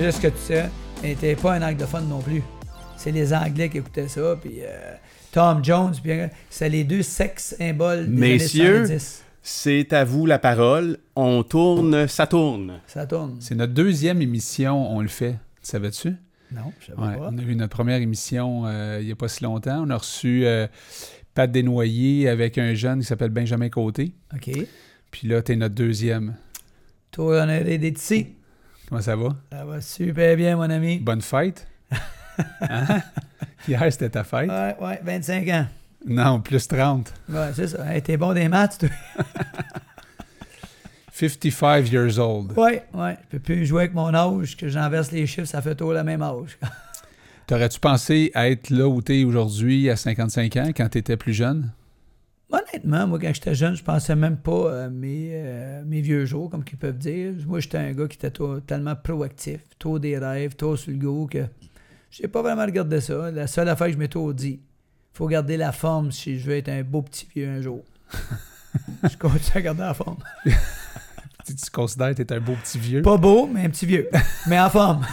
C'est juste que tu sais, mais t'es pas un anglophone non plus. C'est les Anglais qui écoutaient ça, puis euh, Tom Jones, puis c'est les deux sex symboles des Messieurs. années 70. C'est à vous la parole. On tourne, ça tourne. Ça tourne. C'est notre deuxième émission, on le fait. Savais-tu? Non, je savais Ouais, pas. on a eu notre première émission euh, il n'y a pas si longtemps. On a reçu euh, Pat Desnoyers avec un jeune qui s'appelle Benjamin Côté. OK. Puis là, t'es notre deuxième. Toi, honoré d'être ici. Comment ça va? Ça va super bien, mon ami. Bonne fête? Hein? Hier, c'était ta fête? Ouais, ouais, 25 ans. Non, plus 30. Ouais, c'est ça. Hey, t'es bon des maths, toi. 55 years old. Ouais, ouais. Je peux plus jouer avec mon âge, que j'inverse les chiffres, ça fait toujours le même âge. T'aurais-tu pensé à être là où t'es aujourd'hui à 55 ans quand t'étais plus jeune? Honnêtement, moi, quand j'étais jeune, je pensais même pas à mes, euh, mes vieux jours, comme qu'ils peuvent dire. Moi, j'étais un gars qui était tellement proactif, tôt des rêves, tôt sur le go, que j'ai pas vraiment regardé ça. La seule affaire que je m'étais dit, faut garder la forme si je veux être un beau petit vieux un jour. je continue à garder la forme. Tu, tu considères que un beau petit vieux? Pas beau, mais un petit vieux. mais en forme.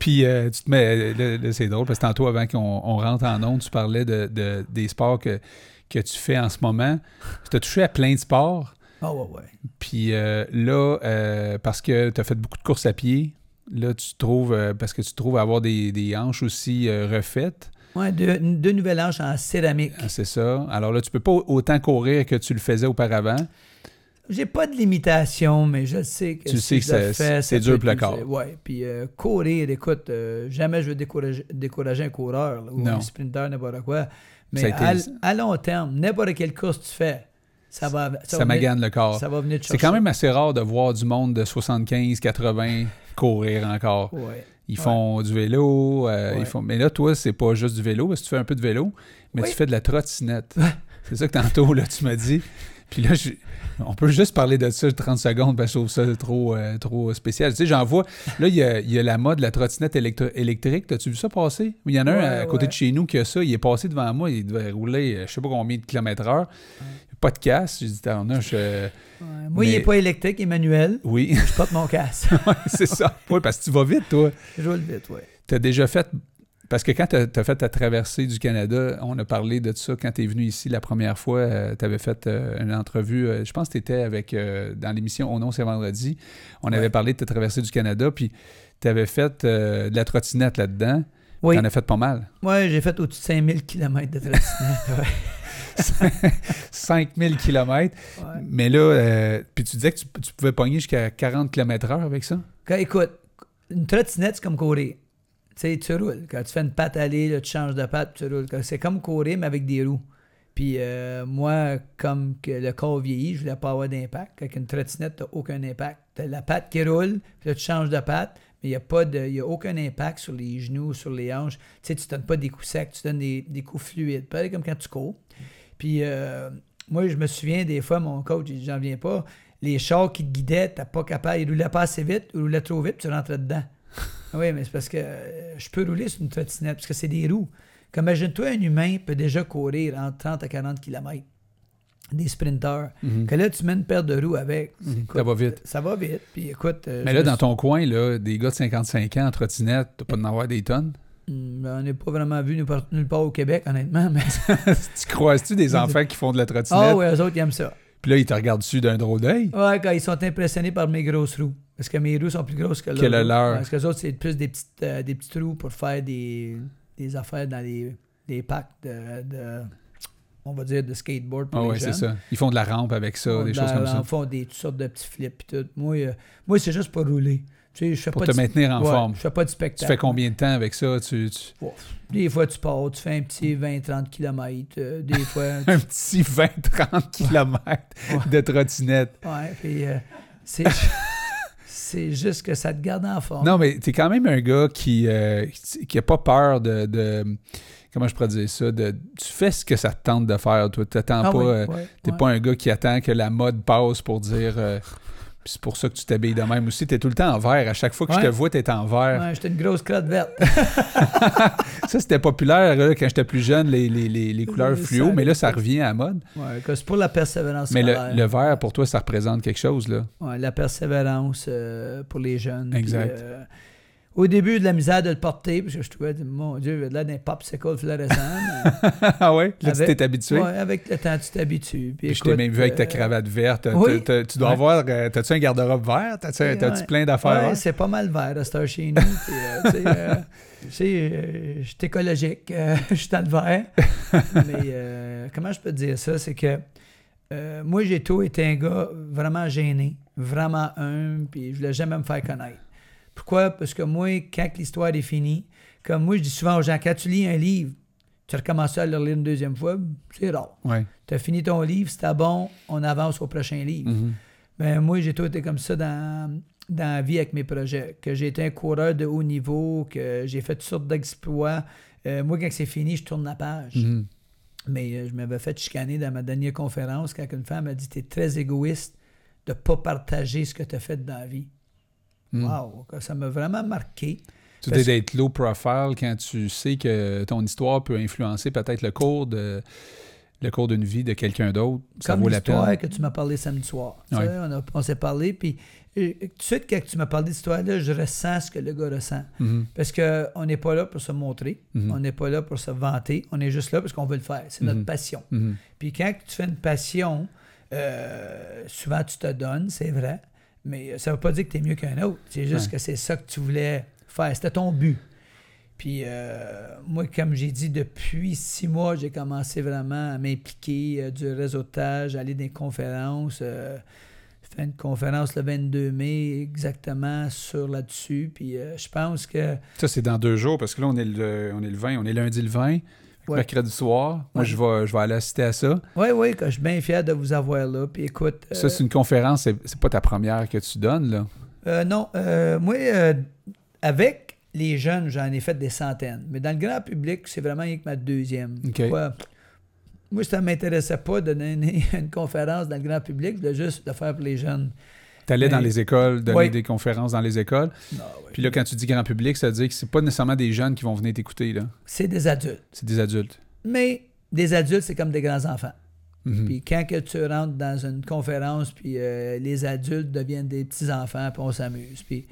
Puis euh, tu te mets. Là, là, c'est drôle parce que tantôt, avant qu'on on rentre en ondes, tu parlais de, de- des sports que, que tu fais en ce moment. Tu as touché à plein de sports. Ah ouais, ouais. Puis euh, là, euh, parce que tu as fait beaucoup de courses à pied, là, tu trouves. euh, parce que tu trouves avoir des, des hanches aussi euh, refaites. Deux, deux nouvelles hanches en céramique. Ah, C'est ça. Alors là, tu peux pas autant courir que tu le faisais auparavant. J'ai pas de limitation, mais je sais que Tu sais que c'est- c'est ça dur pour le corps. Ouais, puis euh, courir, écoute, euh, jamais je veux décourager, décourager un coureur là, ou Non. un sprinter, n'importe quoi. Mais Ça à, à long terme, n'importe quelle course tu fais, ça va, Ça, va venir- magane le corps. ça va venir te C'est quand même assez rare de voir du monde de 75, 80 courir encore. Ouais. Ils Ouais. font du vélo, euh, Ouais. ils font... mais là, toi, c'est pas juste du vélo, parce que tu fais un peu de vélo, mais Oui. tu fais de la trottinette. c'est ça que tantôt, là, tu m'as dit. Puis là, je- on peut juste parler de ça 30 secondes, parce que je trouve ça trop, euh, trop spécial. Tu sais, j'en vois, là, il y a, il y a la mode de la trottinette électrique. T'as-tu vu ça passer? Il y en a un Ouais, à côté ouais. de chez nous qui a ça. Il est passé devant moi, il devait rouler, euh, je sais pas combien de kilomètres heure. Pas de casse. J'ai dit, as, je... Ouais. Moi, il n'est pas électrique, il est manuel. Oui, Je porte mon. Ouais, c'est ça. Oui, parce que tu vas vite, toi. je roule vite, ouais. Tu as déjà fait. Parce que quand tu as, fait ta traversée du Canada, on a parlé de ça quand tu es venu ici la première fois. tu avais fait euh, une entrevue, euh, je pense que tu étais avec, euh, dans l'émission Oh non, c'est vendredi. On Ouais. avait parlé de ta traversée du Canada, puis tu avais fait euh, de la trottinette là-dedans. Oui, Tu en as fait pas mal. ouais j'ai fait au-dessus de 5000 km de trottinette. ouais. 5000 km. Ouais. Mais là, euh, puis tu disais que tu, tu pouvais pogner jusqu'à 40 km/h avec ça? Écoute, une trottinette, c'est comme courir. Tu sais, tu roules. Quand tu fais une patte aller, tu changes de patte, tu roules. C'est comme courir, mais avec des roues. Puis euh, moi, comme le corps vieillit, je voulais pas avoir d'impact. Avec une trottinette, tu aucun impact. Tu la patte qui roule, puis là, tu changes de patte, mais il n'y a, a aucun impact sur les genoux, sur les hanches. Tu sais, tu donnes pas des coups secs, tu donnes des, des coups fluides. Pareil comme quand tu cours. Puis euh, moi, je me souviens des fois, mon coach, j'en viens pas, les chars qui te guidaient, t'es pas capable, ils roulaient pas assez vite, ils roulaient trop vite, tu rentrais dedans. Oui, mais c'est parce que euh, je peux rouler sur une trottinette, parce que c'est des roues. Comme imagine-toi, un humain peut déjà courir entre 30 à 40 km. Des sprinteurs. Que là, tu mets une paire de roues avec. Mhm. Écoute, Ça va vite. Ça va vite. Puis écoute. euh, Mais là, dans suis- ton coin, là, des gars de 55 ans en trottinette, tu pas d'en avoir des tonnes? Hmm, ben, on n'est pas vraiment vu nulle part, nulle part au Québec, honnêtement. Mais... tu croises-tu des enfants qui font de la trottinette? Ah ouais, eux autres, ils aiment ça. Puis là, ils te regardent dessus d'un drôle d'œil? Ouais, quand ils sont impressionnés par mes grosses roues. Parce que mes roues sont plus grosses que, Que le leur. Parce que les autres, c'est plus des petites, euh, des petites roues pour faire des, des affaires dans les, des packs de, de- on va dire, de skateboard pour Ah les ouais, c'est ça. Ils font de la rampe avec ça, des choses comme ça. Ils font des toutes sortes de petits flips et tout. Moi, euh, moi c'est juste pour rouler. Tu sais, je fais Pour pas te maintenir en ouais, forme. Je fais pas de Tu spectacle. fais combien de temps avec ça? Tu, tu- Des fois, tu pars, tu fais un petit 20-30 km. des fois, tu- Un petit 20-30 km de trottinette. ouais, puis euh, c'est... c'est juste que ça te garde en forme. Non, mais t'es quand même un gars qui, euh, qui qui a pas peur de, de- Comment je pourrais dire ça? De, tu fais ce que ça te tente de faire, toi. T'attends Ah pas... oui, euh, T'es pas un gars qui attend que la mode passe pour dire... c'est pour ça que tu t'habilles de même aussi. Tu es tout le temps en vert. À chaque fois que je te vois, tu es en vert. Ouais, j'étais une grosse crotte verte. Ça, c'était populaire là, quand j'étais plus jeune, les, les, les, les couleurs Ça fluo, mais là, ça revient à la mode. Ouais, que c'est pour la persévérance Mais le, vert, pour toi, ça représente quelque chose, là. Ouais, la persévérance euh, pour les jeunes. Exact. Euh, au début, de la misère de le porter, parce que je trouvais, mon Dieu, il avait l'air d'un popsicle fluorescent. ah ouais? Là, tu t'es habitué? ouais, avec le temps, tu t'habitues. Puis Puis je t'ai même vu avec ta euh, cravate verte. Oui. tu dois Ouais. avoir. euh, T'as-tu un garde-robe vert? T'as-tu Ouais, t'as-tu ouais. plein d'affaires? Ouais, c'est pas mal vert à cette chez nous. puis, euh, euh, euh, je suis écologique, je suis dans le vert. Mais euh, comment je peux te dire ça? C'est que moi, j'ai tout été un gars vraiment gêné, vraiment humble, puis je voulais jamais me faire connaître. Pourquoi? Parce que moi, quand l'histoire est finie, comme moi, je dis souvent aux gens, quand tu lis un livre, tu recommences à le lire une deuxième fois, c'est rare. Ouais. Tu as fini ton livre, c'était bon, on avance au prochain livre. Mhm. Ben, moi, j'ai tout été comme ça dans, dans la vie avec mes projets. Que j'ai été un coureur de haut niveau, que j'ai fait toutes sortes d'exploits. Euh, moi, quand c'est fini, je tourne la page. Mhm. Mais euh, je m'avais fait chicaner dans ma dernière conférence quand une femme m'a dit T'es très égoïste de ne pas partager ce que tu as fait dans la vie. Mhm. Wow, ça m'a vraiment marqué. Tu dis d'être low profile quand tu sais que ton histoire peut influencer peut-être le cours de le cours d'une vie de quelqu'un d'autre. Ça Comme vaut la peine. que tu m'as parlé samedi soir. Tu Ouais. sais, on s'est parlé, puis euh, tout de suite, quand tu m'as parlé d'histoire-là, je ressens ce que le gars ressent. Mhm. Parce qu'on n'est pas là pour se montrer, Mhm. on n'est pas là pour se vanter, on est juste là parce qu'on veut le faire. C'est notre Mhm. passion. Puis quand tu fais une passion, euh, souvent tu te donnes, c'est vrai, mais ça ne veut pas dire que tu es mieux qu'un autre. C'est juste Ouais. que c'est ça que tu voulais faire. C'était ton but. Puis euh, moi, comme j'ai dit, depuis six mois, j'ai commencé vraiment à m'impliquer euh, du réseautage, aller dans des conférences. euh, j'ai fait une conférence le 22 mai exactement sur là-dessus. Puis euh, je pense que Ça, c'est dans deux jours parce que là, on est le, on est le 20, on est lundi le 20. Ouais. Mercredi soir. Moi, je vais, je vais aller assister à ça. Oui, oui, je suis bien fier de vous avoir là. Puis écoute. Ça, euh, c'est une conférence, c'est pas ta première que tu donnes, là. euh, non, euh, moi, euh, avec les jeunes, j'en ai fait des centaines. Mais dans le grand public, c'est vraiment que ma deuxième. Pourquoi? Moi, ça ne m'intéressait pas de donner une conférence dans le grand public, je voulais juste le faire pour les jeunes. T'allais Mais- dans les écoles, donner Oui. des conférences dans les écoles. Non, ouais. Puis là, quand tu dis grand public, ça veut dire que c'est pas nécessairement des jeunes qui vont venir t'écouter, là. C'est des adultes. C'est des adultes. Mais des adultes, c'est comme des grands-enfants. Mhm. Puis quand que tu rentres dans une conférence, puis euh, les adultes deviennent des petits-enfants, puis on s'amuse. Puis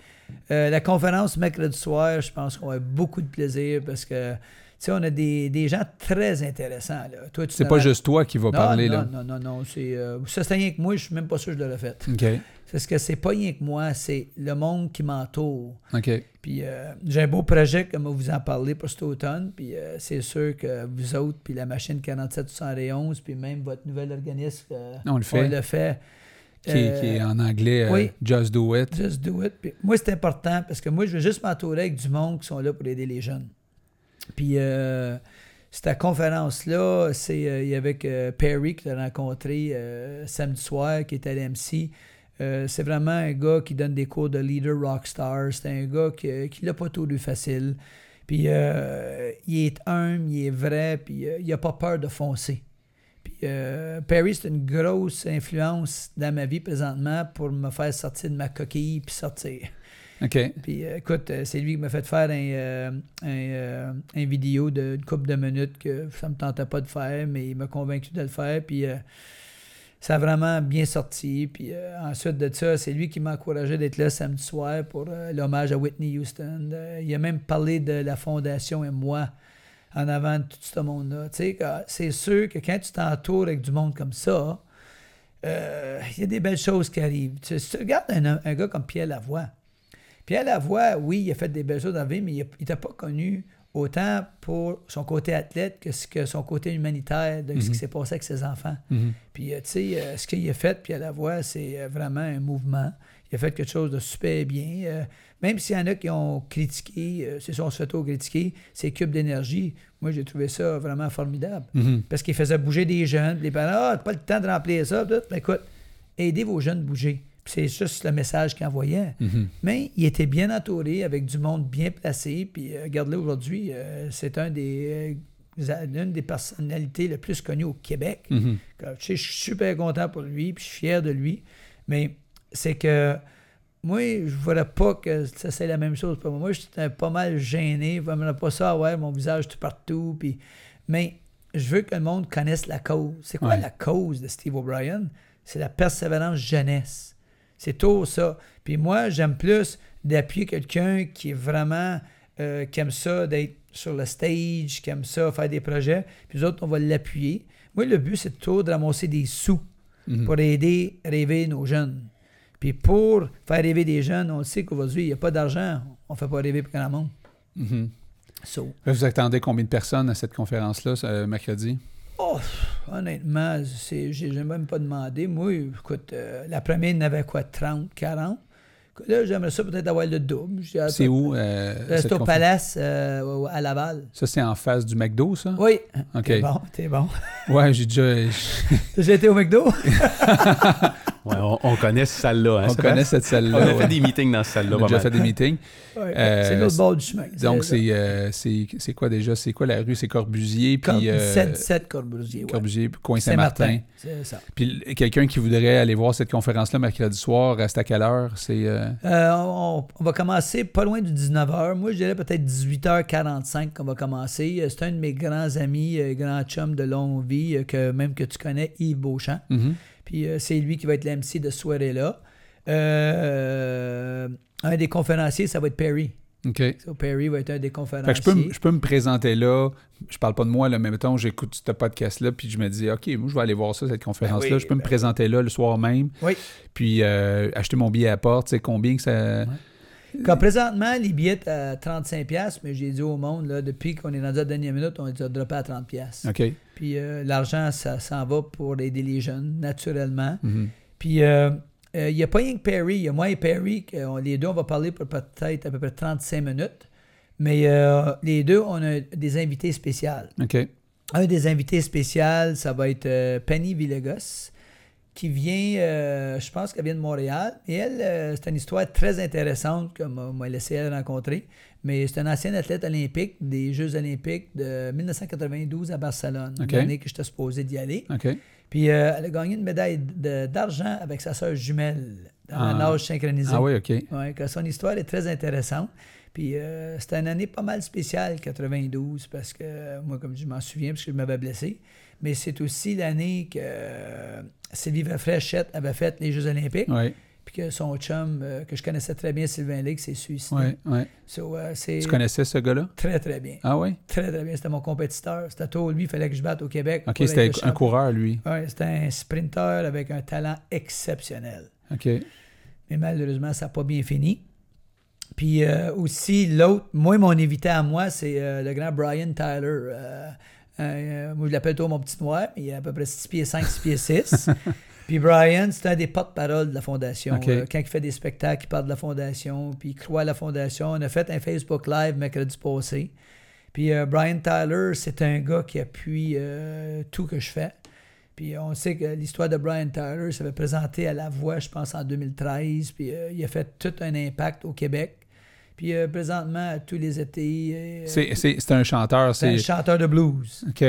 euh, la conférence mercredi soir, je pense qu'on a beaucoup de plaisir parce que, tu sais, on a des, des gens très intéressants. Là. Toi, tu C'est pas juste toi qui va parler, non, là. Non, non, non. C'est, euh, ça, c'est rien que moi, je suis même pas sûr que je l'aurais fait. OK. Parce que c'est pas rien que moi, c'est le monde qui m'entoure. Puis euh, j'ai un beau projet, comme vous en parler pour cet automne. Puis euh, c'est sûr que vous autres, puis la machine 4771, puis même votre nouvel organisme, On le fait. on le fait. Qui, est- qui est en anglais, oui. Just Do It. Just do it. Puis moi, c'est important parce que moi, je veux juste m'entourer avec du monde qui sont là pour aider les jeunes. Puis euh, cette conférence-là, c'est euh, il y avait Perry que tu as rencontré euh, samedi soir, qui était à l'MC. Euh, c'est vraiment un gars qui donne des cours de leader rockstar. C'est un gars qui, qui l'a pas tout lu facile. Puis il est humble, il est vrai, puis il a pas peur de foncer. Euh, Perry, c'est une grosse influence dans ma vie présentement pour me faire sortir de ma coquille puis sortir. OK. Puis euh, écoute, euh, c'est lui qui m'a fait faire un, euh, un, vidéo d'une couple de minutes que ça me tentait pas de faire, mais il m'a convaincu de le faire. Puis ça a vraiment bien sorti. Puis ensuite de ça, c'est lui qui m'a encouragé d'être là samedi soir pour l'hommage à Whitney Houston. Il a même parlé de la fondation et moi en avant de tout ce monde-là. Tu sais, c'est sûr que quand tu t'entoures avec du monde comme ça, il y a des belles choses qui arrivent. Tu, tu regardes un, un gars comme Pierre Lavoie, Pierre Lavoie, oui, il a fait des belles choses dans la vie, mais il n'était pas connu autant pour son côté athlète que, son côté humanitaire de ce Mhm. qui s'est passé avec ses enfants. Mhm. Puis, euh, tu sais, euh, ce qu'il a fait, Pierre Lavoie, c'est euh, vraiment un mouvement. Il a fait quelque chose de super bien. Même s'il y en a qui ont critiqué, c'est ça, on se fait trop critiquer, ces cubes d'énergie, moi, j'ai trouvé ça vraiment formidable. Mhm. Parce qu'il faisait bouger des jeunes. puis Les parents, ah, t'as pas le temps de remplir ça. Ben, écoute, aidez vos jeunes à bouger. C'est juste le message qu'il envoyait. Mhm. Mais il était bien entouré avec du monde bien placé. Puis euh, regarde-le aujourd'hui, euh, c'est un des, euh, une des personnalités les plus connues au Québec. Mhm. Tu sais, Je suis super content pour lui, puis je suis fier de lui. Mais c'est que moi, je ne voudrais pas que ça c'est la même chose pour moi. Moi, j'étais pas mal gêné. Je ne pas ça, ouais, mon visage tout partout. Puis... Mais je veux que le monde connaisse la cause. C'est quoi Ouais. la cause de Steve O'Brien? C'est la persévérance jeunesse. C'est tout ça. Puis moi, j'aime plus d'appuyer quelqu'un qui est vraiment, euh, qui aime ça d'être sur le stage, qui aime ça faire des projets. Puis les autres, on va l'appuyer. Moi, le but, c'est toujours de ramasser des sous Mhm. pour aider à rêver nos jeunes. Puis pour faire rêver des jeunes, on le sait qu'aujourd'hui, il n'y a pas d'argent. On ne fait pas rêver pour grand monde. Mhm. So, Là, Vous attendez combien de personnes à cette conférence-là, euh, mercredi? Oh, honnêtement, j'ai, j'ai même pas demandé. Moi, écoute, euh, la première, il y en avait quoi, 30, 40? Là, j'aimerais ça peut-être avoir le double. C'est où? euh, C'est cette au confé- Palace euh, à Laval. Ça, c'est en face du McDo, ça? Oui. OK. T'es bon, t'es bon. Ouais, j'ai déjà... T'as déjà été au McDo? Ouais, on, on connaît cette salle-là. Hein, On connaît cette On salle-là. a ouais. fait des meetings dans cette salle-là. On a déjà mal. fait des meetings. Ouais, Euh, c'est l'autre bord du chemin. Donc, c'est euh, c'est c'est quoi déjà? C'est quoi la rue? C'est Corbusier, Cor- puis... euh, 7-7 Corbusier. ouais. Corbusier, coin Saint-Martin. C'est ça. Puis quelqu'un qui voudrait aller voir cette conférence-là mercredi soir, reste à quelle heure? C'est... euh, on, on va commencer pas loin du 19h. Moi, je dirais peut-être 18h45 qu'on va commencer. Euh, C'est un de mes grands amis, euh, grand chum de longue vie, que même que tu connais, Yves Beauchamp. mhm. Puis euh, c'est lui qui va être l'MC de ce soirée-là. Euh, un des conférenciers, ça va être Perry. OK. So, Perry va être un des Fait conférenciers. que je, peux, m- je peux me présenter là. Je parle pas de moi, là, mais mettons, j'écoute ce podcast-là, puis je me dis, OK, moi, je vais aller voir ça, cette conférence-là. Ben oui, je peux me ben présenter là le soir même. Oui. Puis euh, acheter mon billet à la porte. Sais, combien que ça. Comme présentement, les billets à 35$, mais j'ai dit au monde, là, depuis qu'on est rendu à la dernière minute, on les a droppés à 30$. OK. Puis euh, l'argent, ça s'en va pour aider les jeunes, naturellement. Mhm. Puis euh, euh, il n'y a pas rien que Perry, il y a moi et Perry, on- les deux, on va parler pour peut-être à peu près 35 minutes. Mais euh, les deux, on a des invités spéciaux. OK. Un des invités spéciaux, ça va être euh, Penny Villegas, qui vient, euh, je pense qu'elle vient de Montréal. Et elle, euh, c'est une histoire très intéressante que m'a laissé elle rencontrer. Mais c'est une ancienne athlète olympique des Jeux olympiques de 1992 à Barcelone, l'année que j'étais supposé d'y aller. Puis euh, elle a gagné une médaille d'argent avec sa sœur jumelle dans Ah. la nage synchronisée. Ah oui, OK. Ouais, que son histoire est très intéressante. Puis euh, c'était une année pas mal spéciale, 92, parce que moi, comme je m'en souviens, parce que je m'avais blessé. Mais c'est aussi l'année que euh, Sylvie Fréchette avait fait les Jeux Olympiques, Ouais. Puis que son chum, euh, que je connaissais très bien, Sylvain Lake, s'est suicidé. Ouais. Ouais. So, euh, c'est Tu connaissais ce gars-là? très, très bien. Ah oui? Très, très bien. C'était mon compétiteur. C'était toi, lui, il fallait que je batte au Québec. OK, c'était un coureur, lui. Ouais, c'était un sprinter avec un talent exceptionnel. OK. Mais malheureusement, ça n'a pas bien fini. Puis euh, aussi, l'autre, moi, mon invité à moi, c'est le grand Brian Tyler. Moi, je l'appelle toi mon petit noir, il a à peu près 6 pieds 5, 6 pieds 6. Puis Brian, c'est un des porte-parole de la Fondation. Euh, quand il fait des spectacles, il parle de la Fondation, puis il croit à la Fondation. On a fait un Facebook Live mercredi passé. Puis euh, Brian Tyler, c'est un gars qui appuie euh, tout que je fais. Puis on sait que l'histoire de Brian Tyler s'avait présenté à La Voix, je pense, en 2013. Puis euh, il a fait tout un impact au Québec. Puis euh, présentement, à tous les étés, euh, C'est un chanteur. c'est un chanteur de blues. OK.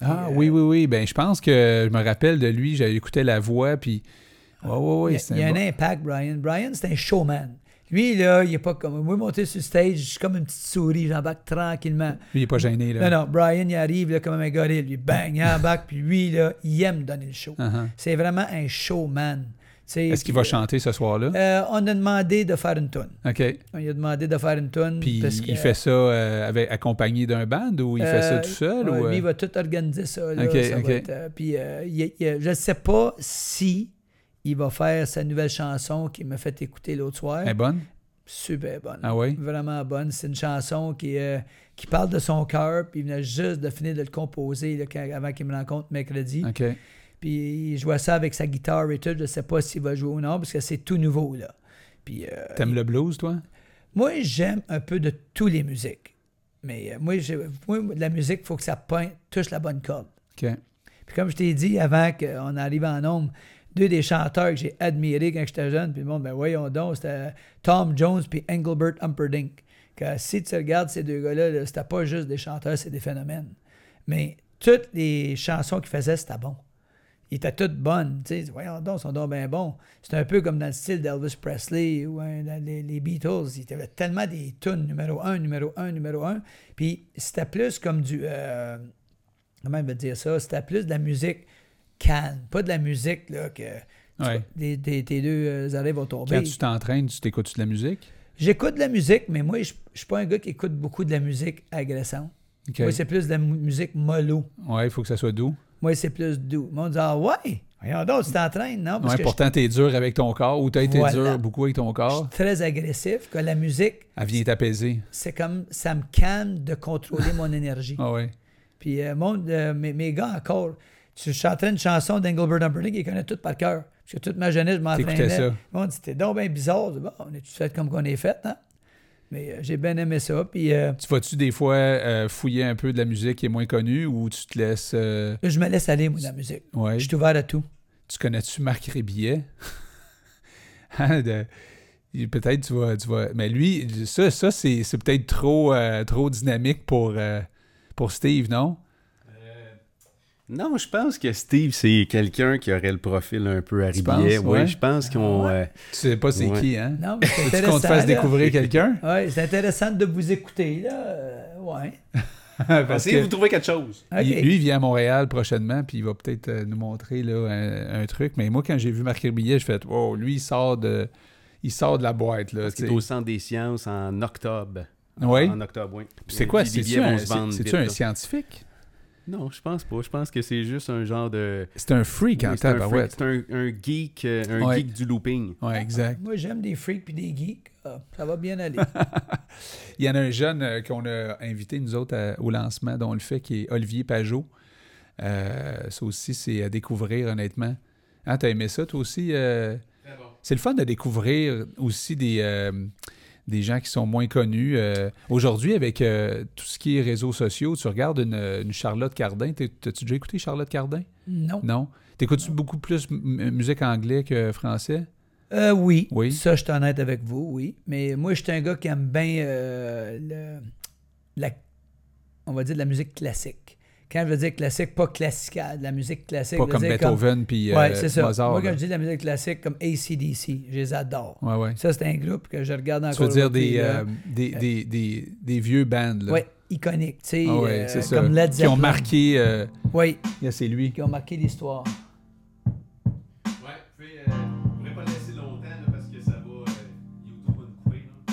Ah euh, oui, oui, oui. Ben, je pense que je me rappelle de lui. J'avais écouté la voix, puis. Ouais, ouais, ouais. il y a, un impact, Brian. Brian, c'est un showman. Lui, là, il est pas comme. Moi, monter sur le stage, je suis comme une petite souris, j'embarque tranquillement. Lui, il est pas gêné, là. Non, non, Brian, il arrive là, comme un gorille, lui, bang, il embarque, puis lui, là, il aime donner le show. Uh-huh. C'est vraiment un showman. Est-ce qu'il va chanter ce soir-là? euh, on a demandé de faire une tune. OK. On lui a demandé de faire une tune. Puis parce il que, fait ça euh, avec, accompagné d'un band ou il fait ça euh, tout seul? ouais, ou, Lui, il va tout organiser ça. Là, Ok, ça être, puis il- il- je ne sais pas si il va faire sa nouvelle chanson qu'il m'a fait écouter l'autre soir. Elle est bonne? Super bonne. Ah oui? Vraiment bonne. C'est une chanson qui, qui parle de son cœur, puis il venait juste de finir de le composer là, avant qu'il me rencontre mercredi. OK. Puis il jouait ça avec sa guitare et tout. Je ne sais pas s'il va jouer ou non, parce que c'est tout nouveau. là. Puis, euh, T'aimes le blues, toi? moi, j'aime un peu de toutes les musiques. Mais euh, moi, moi, la musique, il faut que ça pointe, touche la bonne corde. OK. Puis comme je t'ai dit avant qu'on arrive en nombre, deux des chanteurs que j'ai admirés quand j'étais jeune, puis le monde, ben voyons donc, c'était Tom Jones puis Engelbert Humperdinck. Que si tu regardes ces deux gars-là, là, c'était pas juste des chanteurs, c'est des phénomènes. Mais toutes les chansons qu'ils faisaient, c'était bon. Ils étaient toutes bonnes. Tu sais, voyons donc, ils sont donc bien bons. C'est un peu comme dans le style d'Elvis Presley ou hein, dans les, les Beatles. Il y avait tellement des tunes numéro un, numéro un, numéro un. Puis c'était plus comme du. euh, comment on va dire ça? C'était plus de la musique calme, pas de la musique là, que Ouais. vois, tes deux euh, oreilles vont tomber. Quand tu t'entraînes, tu t'écoutes de la musique? J'écoute de la musique, mais moi, je je suis pas un gars qui écoute beaucoup de la musique agressante. Moi, c'est plus de la mu- musique mollo. Ouais, il faut que ça soit doux. Moi, c'est plus doux. Le monde dit Ah ouais, voyons donc, tu t'entraînes, non? Parce Ouais, que pourtant, t'es dur avec ton corps ou t'as été Voilà. dur beaucoup avec ton je, je corps. suis très agressif, que la musique, Elle vient t'apaiser. c'est comme ça me calme de contrôler mon énergie. Ah ouais. Puis euh, mon- euh, mes, mes gars encore, tu chantais une chanson d'Engelbert Humperdinck, ils connaissent tout par cœur. Parce que toute ma jeunesse, je m'entraînais. ça. Le monde dit C'était donc bien bizarre. Bon, on est tous fait comme qu'on est fait, hein? Mais euh, j'ai bien aimé ça. Puis euh, Tu vas-tu des fois euh, fouiller un peu de la musique qui est moins connue ou tu te laisses. je me laisse aller, moi, dans la musique. Ouais. Je suis ouvert à tout. Tu connais-tu Marc Rébillet? Hein, de- Peut-être tu vas, tu vas. Mais lui, ça, ça c'est c'est peut-être trop, trop dynamique pour, pour Steve, non? Non, je pense que Steve, c'est quelqu'un qui aurait le profil un peu à Oui, ouais? je pense qu'on. Ah ouais? euh, Tu sais pas c'est Ouais. qui, hein? Non, mais c'est qu'on te fasse là. découvrir quelqu'un? Ouais, c'est intéressant de vous écouter, là. Euh, ouais. Parce essayez de que vous trouver quelque chose. Lui, il vient à Montréal prochainement, puis il va peut-être euh, nous montrer là, un, un truc. Mais moi, quand j'ai vu Marc Rébillet, je fais Oh, lui, il sort de. Il sort de la boîte, là. Parce qu'il tu est sais. au Centre des sciences en octobre. Oui. En octobre, oui. Puis C'est quoi? C'est-tu un, c'est- scientifique? Non, je pense pas. Je pense que c'est juste un genre de. C'est un freak en Oui, c'est un, freak, tabarouette. c'est un, un geek, euh, un Ouais. geek du looping. Ouais, exact. Moi, j'aime des freaks puis des geeks. Ah, ça va bien aller. Il y en a un jeune euh, qu'on a invité, nous autres, à- au lancement, dont on le fait, qui est Olivier Pajot. Euh, ça aussi, c'est à découvrir, honnêtement. Hein, t'as aimé ça, toi aussi? euh? C'est le fun de découvrir aussi des, euh, des gens qui sont moins connus. Euh, Aujourd'hui, avec euh, tout ce qui est réseaux sociaux, tu regardes une, une Charlotte Cardin. T'as-tu déjà écouté Charlotte Cardin? non. Non? T'écoutes-tu beaucoup plus musique anglais que français? Euh, oui. Oui. Ça, je suis honnête avec vous, oui. Mais moi, je suis un gars qui aime bien le- la, on va dire de la musique classique. Quand je veux dire classique, pas classical, de la musique classique. Pas comme dire Beethoven puis ouais, euh. Mozart. moi, quand je dis de la musique classique, comme ACDC, je les adore. Ouais, ouais. Ça, c'est un groupe que je regarde encore. Tu veux dire des, là. euh, des, des, des, des vieux bands, là. Ouais, iconiques, tu sais, Ah ouais, euh, c'est ça. comme Led Qui ont marqué... euh, Oui, yeah, c'est lui. qui ont marqué l'histoire.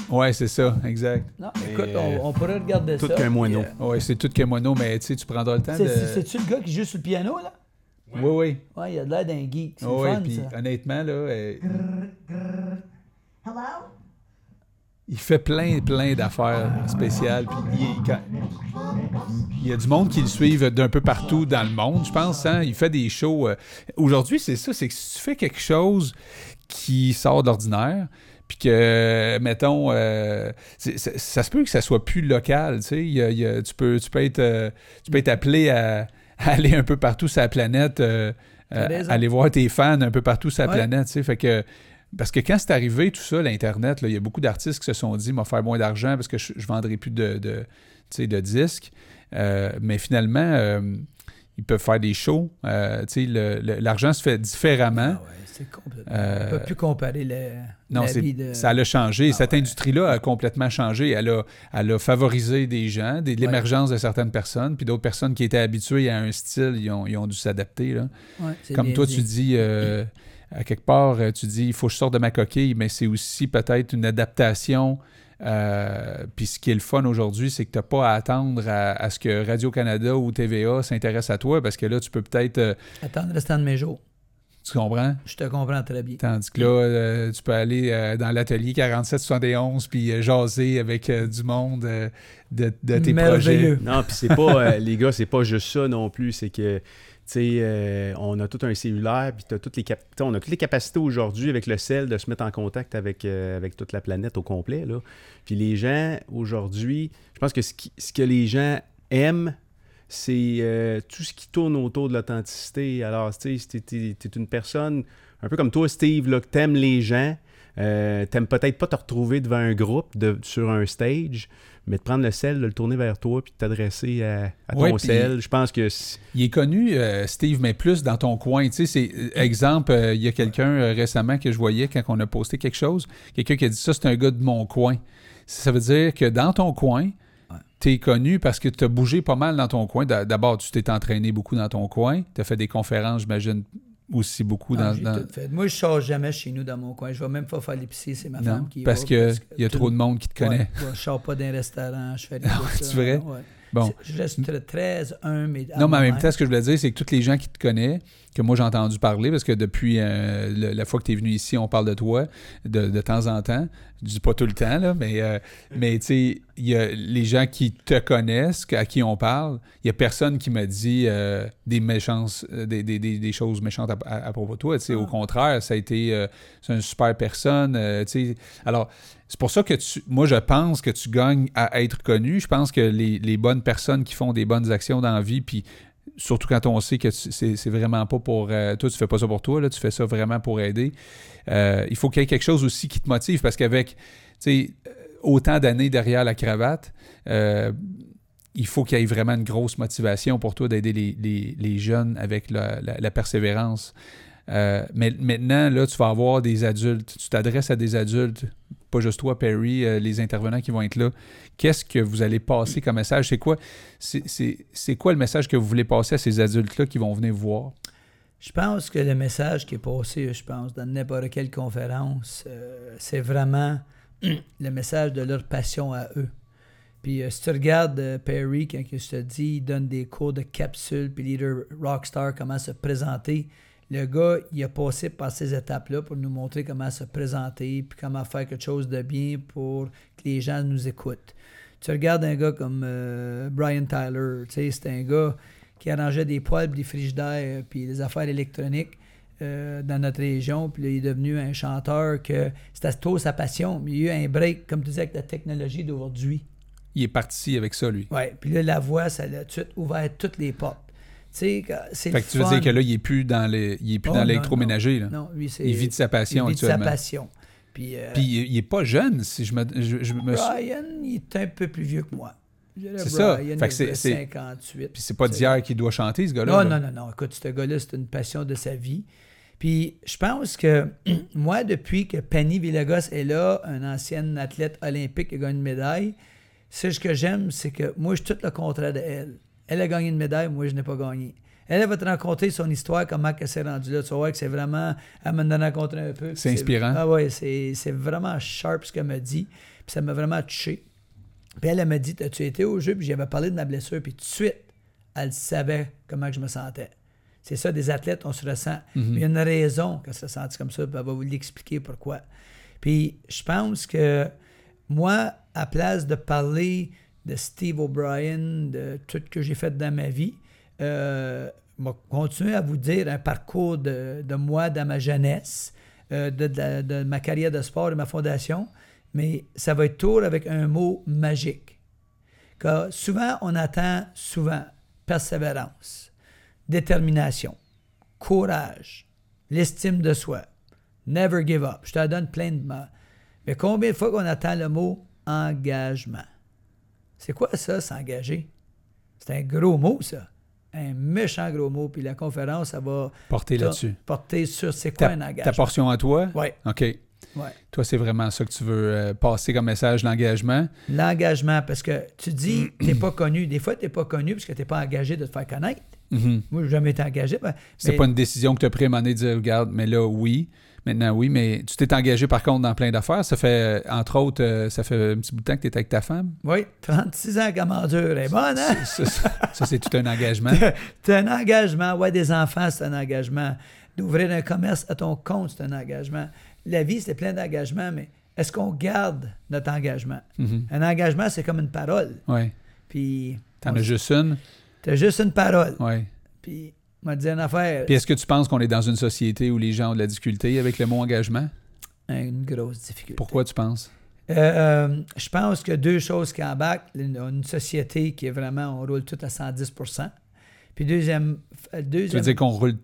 Ouais, c'est ça, exact. Non, Mais, écoute, euh, on, on pourrait regarder tout ça. qu'un moineau. euh, Ouais, c'est tout que mono, mais tu sais, tu prendras le temps c'est- de... c'est- C'est-tu le gars qui joue sur le piano, là? Oui, oui. Ouais, il a de l'air d'un geek. C'est ouais, puis honnêtement, là, euh, Hello? il fait plein, plein d'affaires spéciales. Puis il, quand- il y a du monde qui le suivent d'un peu partout dans le monde, je pense. Hein? Il fait des shows. euh, Aujourd'hui, c'est ça, c'est que si tu fais quelque chose qui sort d'ordinaire, puis que, mettons, euh, ça se peut que ça soit plus local, tu sais. Y a- il y a- tu, peux, tu, peux être, euh, tu peux être appelé à, à aller un peu partout sur la planète, euh, aller voir tes fans un peu partout sur la Ouais. planète, tu sais. Fait que parce que quand c'est arrivé, tout ça, l'Internet, il y a beaucoup d'artistes qui se sont dit, m'a faire moins d'argent parce que je, je vendrai plus de, de, de disques. Mais finalement, ils peuvent faire des shows. Euh, l'argent se fait différemment. Ah ouais, c'est complètement. Euh, On peut plus comparer le, Non, la vie de... ça a changé. Ah Cette ouais. industrie-là a complètement changé. Elle a, elle a favorisé des gens, des- l'émergence de certaines personnes, puis d'autres personnes qui étaient habituées à un style, ils ont, ils ont dû s'adapter. Comme toi, dit. tu dis, euh, à quelque part, tu dis, il faut que je sorte de ma coquille, mais c'est aussi peut-être une adaptation. Euh, Puis ce qui est le fun aujourd'hui, c'est que tu n'as pas à attendre à, à ce que Radio-Canada ou TVA s'intéressent à toi, parce que là, tu peux peut-être. euh, Attends le restant de mes jours. tu comprends? Je te comprends très bien. Tandis que là, euh, tu peux aller euh, dans l'atelier 4771 puis euh, jaser avec euh, du monde euh, de, de tes projets. Non, puis c'est pas, euh, les gars, c'est pas juste ça non plus. C'est que, euh, on a tout un cellulaire, puis toutes les on a toutes les capacités aujourd'hui avec le sel de se mettre en contact avec, euh, toute la planète au complet. Puis les gens, aujourd'hui, je pense que ce, qui- ce que les gens aiment, c'est euh, tout ce qui tourne autour de l'authenticité. Alors, tu sais, t'es, une personne, un peu comme toi, Steve, là, que t'aimes les gens, t'aimes peut-être pas te retrouver devant un groupe, sur un stage, mais de prendre le sel, de le tourner vers toi, puis de t'adresser à, à ton Ouais, sel. Je pense que Il est connu, euh, Steve, mais plus dans ton coin. Tu sais, c'est euh, exemple, euh, il y a quelqu'un euh, récemment que je voyais quand on a posté quelque chose, quelqu'un qui a dit ça, c'est un gars de mon coin. Ça veut dire que dans ton coin, tu es connu parce que tu as bougé pas mal dans ton coin. D'a- D'abord, tu t'es entraîné beaucoup dans ton coin. Tu as fait des conférences, j'imagine, aussi beaucoup Ah, dans. j'ai dans- tout fait. Moi, je sors jamais chez nous dans mon coin. Je vais même pas faire l'épicerie, c'est ma Non, femme qui parce va, que il y a tout- trop de monde qui te connaît. Ouais, ouais, je sors pas d'un restaurant, je fais des Ah ouais, c'est vrai? Bon. Je reste très, humble. et Non, mais en même temps, ce que je voulais dire, c'est que tous les gens qui te connaissent, que moi j'ai entendu parler, parce que depuis euh, le- la fois que tu es venu ici, on parle de toi de, de temps en temps. Je dis pas tout le temps, là, mais, euh, mais tu sais, il y a les gens qui te connaissent, à qui on parle, il y a personne qui m'a dit euh, des méchances, euh, des, des- des- des choses méchantes à, à- à propos de toi. tu sais. Au Ah. contraire, ça a été euh, c'est une super personne. tu sais. Alors, c'est pour ça que tu, moi, je pense que tu gagnes à être connu. Je pense que les, les bonnes personnes qui font des bonnes actions dans la vie, puis surtout quand on sait que c'est vraiment pas pour. euh, toi, tu fais pas ça pour toi, là, tu fais ça vraiment pour aider. Euh, il faut qu'il y ait quelque chose aussi qui te motive parce qu'avec euh, autant d'années derrière la cravate, il faut qu'il y ait vraiment une grosse motivation pour toi d'aider les, jeunes avec la, la- persévérance. Mais maintenant, là, tu vas avoir des adultes. Tu t'adresses à des adultes, pas juste toi, Perry, euh, les intervenants qui vont être là. Qu'est-ce que vous allez passer comme message? C'est quoi, quoi le message que vous voulez passer à ces adultes-là qui vont venir voir? Je pense que le message qui est passé, je pense, dans n'importe quelle conférence, euh, c'est vraiment le message de leur passion à eux. Puis euh, si tu regardes euh, Perry, quand je te dis, il donne des cours de capsule, puis leader rockstar, comment se présenter. Le gars, il a passé par ces étapes-là pour nous montrer comment se présenter, puis comment faire quelque chose de bien pour que les gens nous écoutent. Tu regardes un gars comme euh, Brian Tyler, tu sais, c'est un gars qui arrangeait des poêles, des frigidaires, puis des affaires électroniques euh, dans notre région. Puis là, il est devenu un chanteur que c'était trop sa passion. Mais il y a eu un break, comme tu disais, avec la technologie d'aujourd'hui. Il est parti avec ça, lui. Ouais. Puis là, la voix, ça l'a tout de suite ouvert toutes les portes. C'est Fait que tu veux dire que là, il est plus dans les, il est plus Oh, non, l'électroménager. Non, lui. Il vit de sa passion il vit de sa passion. Puis, euh, Puis il, il est pas jeune, si je me, je, je me suis- Brian, il est un peu plus vieux que moi. C'est ça. Fait que il c'est- a c'est- 58. Puis c'est pas d'hier qu'il doit chanter, ce gars-là. Non, là. non, non, non. Écoute, ce gars-là, c'est une passion de sa vie. Puis je pense que moi, depuis que Penny Villagos est là, une ancienne athlète olympique qui a gagné une médaille, ce que j'aime, c'est que moi, je suis tout le contraire de elle. Elle a gagné une médaille, moi, je n'ai pas gagné. Elle, elle va te raconter son histoire, comment elle s'est rendue là. Tu vas voir que c'est vraiment... Elle m'a rencontré un peu. C'est inspirant. Ah ouais, c'est vraiment sharp ce qu'elle m'a dit. Puis ça m'a vraiment touché. Puis elle, elle m'a dit, as-tu été au jeu? Puis j'avais parlé de ma blessure. Puis tout de suite, elle savait comment je me sentais. C'est ça, des athlètes, on se ressent. Mhm. Il y a une raison qu'elle se sente comme ça, puis elle va vous l'expliquer pourquoi. Puis je pense que moi, à place de parler de Steve O'Brien, de tout ce que j'ai fait dans ma vie, euh, je vais continuer à vous dire un parcours de, de moi dans ma jeunesse, euh, de, de- ma carrière de sport et ma fondation, mais ça va être tour avec un mot magique. Car souvent, on attend souvent persévérance, détermination, courage, l'estime de soi, never give up. Je te donne plein de mots. Mais combien de fois qu'on attend le mot engagement? C'est quoi ça, s'engager? C'est un gros mot, ça. Un méchant gros mot. Puis la conférence, ça va Porter ta- là-dessus. porter sur c'est quoi Ta, un ta engagement. portion à toi? Oui, OK. ouais. Toi, c'est vraiment ça que tu veux euh, passer comme message, l'engagement? L'engagement, parce que tu dis, t'es pas connu. Des fois, t'es pas connu parce que t'es pas engagé de te faire connaître. Mhm. Moi, j'ai jamais été engagé. ben, C'est mais- pas une décision que tu as prise à un moment donné de dire, regarde, mais là, oui. Maintenant, oui, mais tu t'es engagé par contre dans plein d'affaires. Ça fait, euh, entre autres, euh, ça fait un petit bout de temps que tu es avec ta femme. Oui, 36 ans qu'elle m'endure. Elle est bonne, hein? Ça, ça- ça, c'est tout un engagement. C'est un engagement. Ouais, des enfants, c'est un engagement. D'ouvrir un commerce à ton compte, c'est un engagement. La vie, c'est plein d'engagements, mais est-ce qu'on garde notre engagement? Mhm. Un engagement, c'est comme une parole. Ouais. Puis, T'en as juste une? t'as juste une parole. Ouais. Puis, m'a dit une affaire, Puis est-ce que tu penses qu'on est dans une société où les gens ont de la difficulté avec le mot engagement? une grosse difficulté. Pourquoi tu penses? Euh, euh, je pense que deux choses qui embarquent. Une, une société qui est vraiment, on roule tout à 110% Puis deuxième, euh, Tu deuxième veux dire qu'on roule,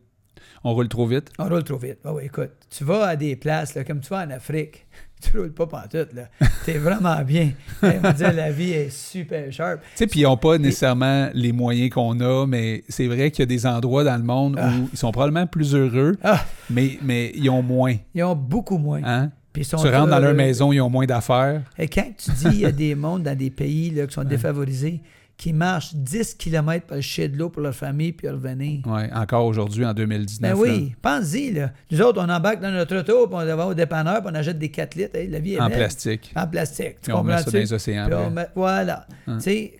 on roule trop vite? on roule trop vite. Ah oui, écoute, tu vas à des places, là, comme tu vas en Afrique, tu roules pas pantoute, là. T'es vraiment bien. Elle me dit, la vie est super sharp. Tu sais, puis ils n'ont pas nécessairement les moyens qu'on a, mais c'est vrai qu'il y a des endroits dans le monde Ah. où ils sont probablement plus heureux, Ah, mais, mais ils ont moins. ils ont beaucoup moins. Hein? Puis ils sont Tu rentres dans leur maison, ils ont moins d'affaires. Et quand tu dis il y a des mondes dans des pays là, qui sont défavorisés, qui marchent 10 km pour aller de l'eau pour leur famille puis revenir. Ouais, encore aujourd'hui, en 2019. Ben oui, pense-y, là. Nous autres, on embarque dans notre auto, puis on va au dépanneur, puis on achète des 4 litres. Hey, la vie est en belle. plastique. En plastique. Tu Puis on met ça dans les océans. Puis on après. met- voilà. Hein? C'est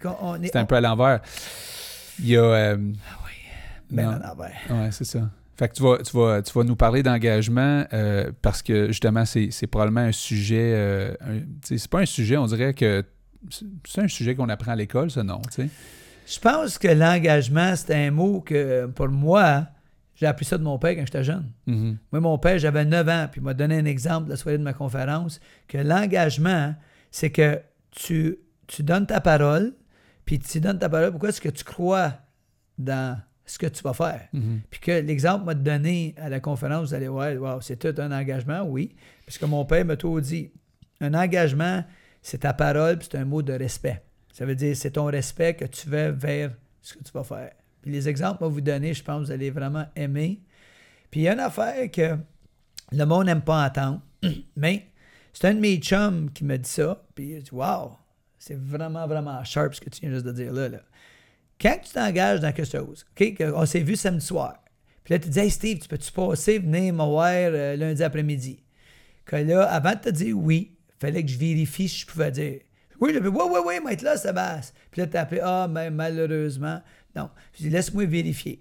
un peu à l'envers. Il y a. euh, Ben, non. à l'envers. Ouais, c'est ça. Fait que tu vas, tu vas, tu vas nous parler d'engagement euh, parce que justement, c'est c'est probablement un sujet. euh, c'est pas un sujet, on dirait que. C'est- un sujet qu'on apprend à l'école, ça, non? tu sais? Je pense que l'engagement, c'est un mot que, pour moi, j'ai appris ça de mon père quand j'étais jeune. Mhm. Moi, mon père, j'avais 9 ans, puis il m'a donné un exemple la soirée de ma conférence, que l'engagement, c'est que tu, tu donnes ta parole, puis tu donnes ta parole, pourquoi est-ce que tu crois dans ce que tu vas faire? Mhm. Puis que l'exemple m'a donné à la conférence, vous allez voir, wow, c'est tout un engagement, oui. Puisque mon père m'a tout dit. Un engagement, c'est ta parole, puis c'est un mot de respect. Ça veut dire, c'est ton respect que tu vas vers ce que tu vas faire. Puis les exemples que vous donner, je pense que vous allez vraiment aimer. Puis il y a une affaire que le monde n'aime pas entendre, mais c'est un de mes chums qui me dit ça, puis il dit, wow, c'est vraiment, vraiment sharp ce que tu viens juste de dire là. là. Quand tu t'engages dans quelque chose, on s'est vu samedi soir, puis là, tu dis, hey Steve, tu peux-tu passer, venir me voir euh, lundi après-midi? Que là, avant de te dire oui, fallait que je vérifie si je pouvais dire. Oui, j'ai fait, oui, oui, oui, mais être là, Sébastien. Puis là, tu as appelé, ah, mais malheureusement. Non. Je dis, laisse-moi vérifier.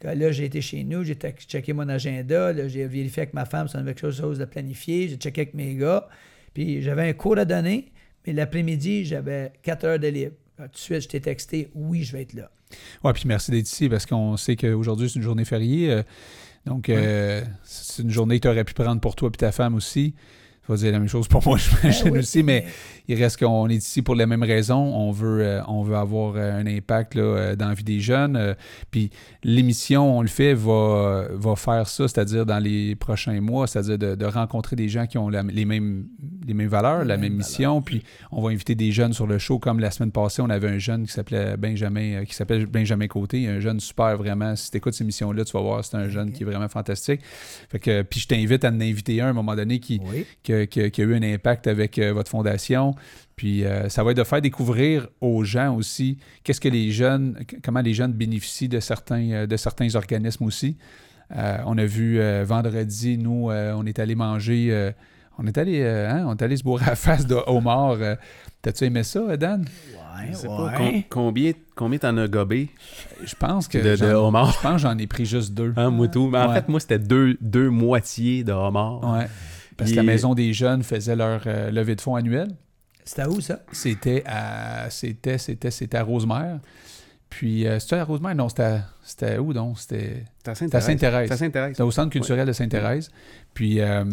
Que là, j'ai été chez nous, j'ai checké mon agenda, là, j'ai vérifié avec ma femme si on avait quelque chose de planifié, j'ai checké avec mes gars. Puis j'avais un cours à donner, mais l'après-midi, j'avais 4 heures de libre. Tout de suite, je t'ai texté, oui, je vais être là. Ouais, puis merci d'être ici parce qu'on sait qu'aujourd'hui, c'est une journée fériée. euh, donc, euh, c'est une journée que tu aurais pu prendre pour toi et ta femme aussi. Vais dire la même chose pour moi, j'imagine Ben oui, aussi, mais il reste qu'on est ici pour les mêmes raisons. On veut, euh, on veut avoir euh, un impact là, euh, dans la vie des jeunes. euh, puis l'émission, on le fait, va, va faire ça, c'est-à-dire dans les prochains mois, c'est-à-dire de, de rencontrer des gens qui ont la- les, mêmes, les mêmes valeurs, Les la même mission. Puis on va inviter des jeunes sur le show. Comme la semaine passée, on avait un jeune qui s'appelait Benjamin, qui s'appelle Benjamin Côté, un jeune super vraiment. Si tu écoutes ces émissions-là, tu vas voir, c'est un jeune qui est vraiment fantastique. Fait que, puis je t'invite à en inviter un à un moment donné qui, Oui. qui, a- qui a- qui a eu un impact avec euh, votre fondation. Puis euh, ça va être de faire découvrir aux gens aussi qu'est-ce que les jeunes, comment les jeunes bénéficient de certains, euh, de certains organismes aussi. Euh, on a vu euh, vendredi, nous, euh, on est allé manger, euh, on est allé, euh, hein, on est allé se bourrer à la face de homard. euh. T'as-tu aimé ça, Dan? Ouais, Je sais pas, ouais. com- combien combien t'en as gobé? Je pense que de, de j'en- homard? je pense que j'en ai pris juste deux. Hein, moi tout. Mais en Ouais. fait, moi, c'était deux, deux moitiés de homard. Ouais. Parce que la Maison des jeunes faisait leur euh, levée de fonds annuelle. C'était où ça? C'était à c'était c'était c'était à Rosemère. Puis euh, c'était à Rosemère? Non, c'était où donc? C'était à Sainte-Thérèse. C'était au centre culturel de Sainte-Thérèse. Puis euh,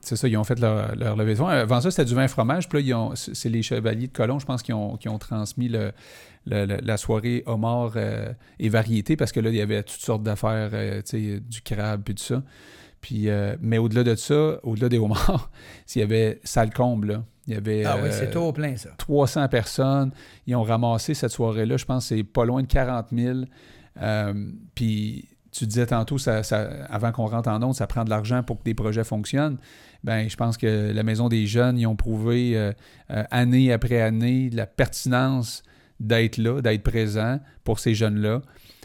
c'est ça, ils ont fait leur, leur levée de fonds. Avant ça, c'était du vin fromage. Puis là, ils ont- c'est les chevaliers de Colomb, je pense, qui ont, qui ont transmis le, le- le- la soirée homard euh, et variété parce que là, il y avait toutes sortes d'affaires, tu sais, du crabe puis tout ça. Puis, euh, mais au-delà de ça, au-delà des homards, il y avait salle comble. Là. Il y avait Ah oui, euh, c'est tout au plein, ça. 300 personnes. Ils ont ramassé cette soirée-là, je pense que c'est pas loin de 40 000. Euh, puis tu disais tantôt, ça, ça- avant qu'on rentre en onde, ça prend de l'argent pour que des projets fonctionnent. Ben, je pense que la Maison des Jeunes, ils ont prouvé euh, euh, année après année la pertinence d'être là, d'être présent pour ces jeunes-là.